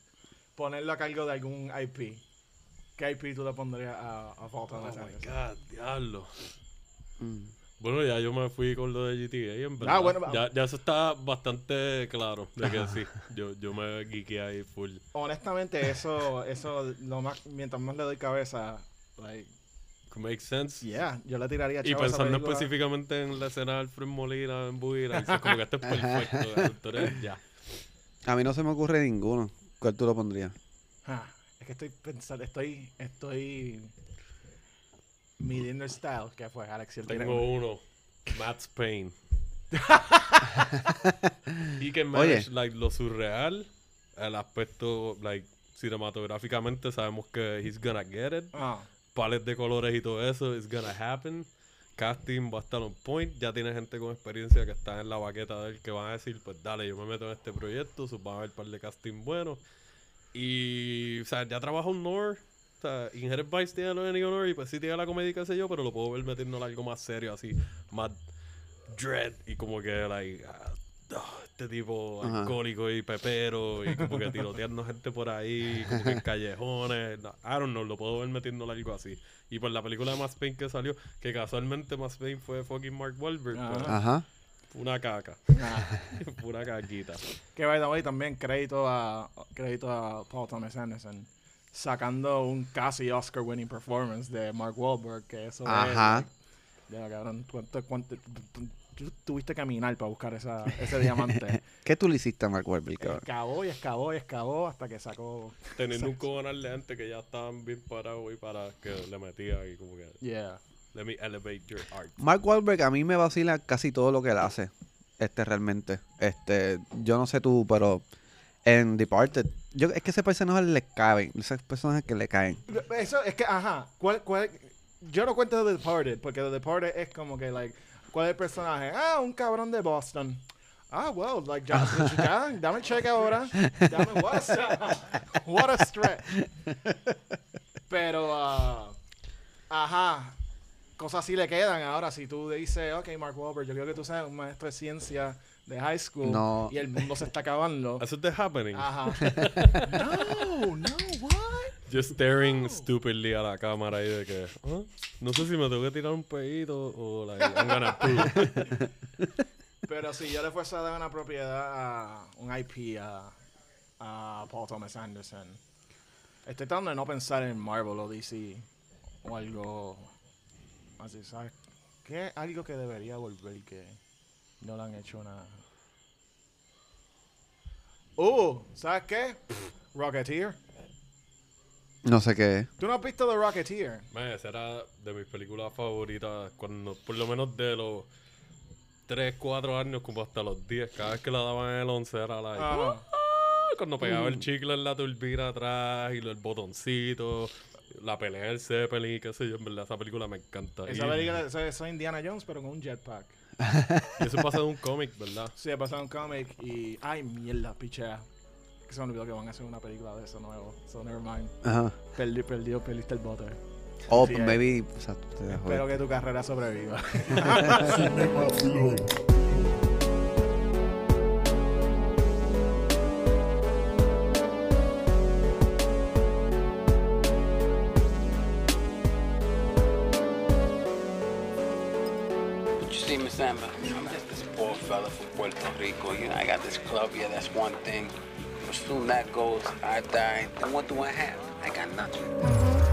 Ponerlo a cargo de algún IP. ¿Qué IP tú le pondrías a, a Paul Oh Thomas my Anderson? god, diablo. Mm. Bueno, ya yo me fui con lo de GTA, en verdad. Ah, bueno, va- ya, ya eso está bastante claro de que sí. Yo, yo me geeké ahí full. Honestamente, eso, eso, lo más, mientras más le doy cabeza, like, Make sense. yeah, yo le tiraría Y pensando específicamente en la escena de Alfred Molina en Buira, dices como que este es perfecto. ya. A mí no se me ocurre ninguno. ¿Cuál tú lo pondrías? Ah, es que estoy pensando, estoy, estoy midiendo el style que fue Alex y el Tengo uno. Matt's Pain. y que manage like, lo surreal, el aspecto like cinematográficamente sabemos que he's gonna get it. Ah, Pales de colores y todo eso, it's gonna happen. Casting va a estar on point. Ya tiene gente con experiencia que está en la baqueta de él que van a decir, pues dale, yo me meto en este proyecto, so, van a haber un par de casting buenos. Y, o sea, ya trabaja un Nor. O sea, Inherent Vice tiene lo de Neo Nor y pues sí tiene la comedia, qué sé yo, pero lo puedo ver metiéndole algo más serio, así, más dread y como que, like, ah, ah, este tipo Ajá. alcohólico y pepero y como que tiroteando gente por ahí, como que en callejones. no, I don't know, lo puedo ver metiéndole algo así. Y por la película de Max Payne que salió, que casualmente Max Payne fue fucking Mark Wahlberg, Ajá. pues, Ajá. una caca, pura caquita. Que by the way, también crédito a crédito a Paul Thomas Anderson sacando un casi Oscar winning performance de Mark Wahlberg, que eso Ajá. es ya cabrón, ¿cuánto, cuánto, tú tuviste que caminar para buscar esa, ese diamante. ¿Qué tú le hiciste a Mark Wahlberg, cabrón? Excavó y excavó y excavó hasta que sacó. Teniendo un cojonal de gente que ya estaban bien parados y para que le metía y como que, Yeah. let me elevate your art. Mark Wahlberg a mí me vacila casi todo lo que él hace. Este, realmente. Este, yo no sé tú, pero en Departed, yo, es que ese personaje le caben. Esos personajes que le caen. Eso es que, ajá. ¿cuál, cuál, yo no cuento The Departed, porque The Departed es como que, like, ¿cuál es el personaje? Ah, un cabrón de Boston. Ah, well, like, ya, ya, dame cheque ahora. Dame, what a, what a stretch. Pero, ah, ajá, cosas así le quedan. Ahora, si tú dices, ok, Mark Wahlberg, yo quiero que tú seas un maestro de ciencia de high school No. y el mundo se está acabando. Eso es The Happening. Ajá. no, no, what? Just staring stupidly a la cámara ahí de que, "Ah, no sé si me tengo que tirar un pedito o like, I'm gonna poop. Pero si yo le fuese a dar una propiedad a un IP a, a Paul Thomas Anderson, estoy tratando de no pensar en Marvel o DC o algo así, ¿sabes? ¿Qué algo que debería volver que no le han hecho nada? ¡Uh! ¿Sabes qué? Rocketeer. No sé qué es. ¿Tú no has visto The Rocketeer? Man, esa era de mis películas favoritas cuando, por lo menos de los 3, 4 años como hasta los 10, cada vez que la daban en el 11 era like, Ajá. "Ah", cuando pegaba el chicle en la turbina atrás y el botoncito, la pelea del Zeppelin, qué sé yo, en verdad esa película me encanta. Esa película, es Indiana Jones, pero con un jetpack. Y eso pasa de un cómic, ¿verdad? Sí, he pasado un cómic y. Ay, mierda, pichea. Que se me olvidó que van a hacer una película de eso nuevo. So, never mind. Ajá. Perdí, perdió, perdiste el bote. Oh, Sí, pues eh. maybe. O sea, te dejó. Espero que tu carrera sobreviva. I'm just this poor fella from Puerto Rico. You know, I got this club here, that's one thing. But soon that goes, I die, then what do I have? I got nothing.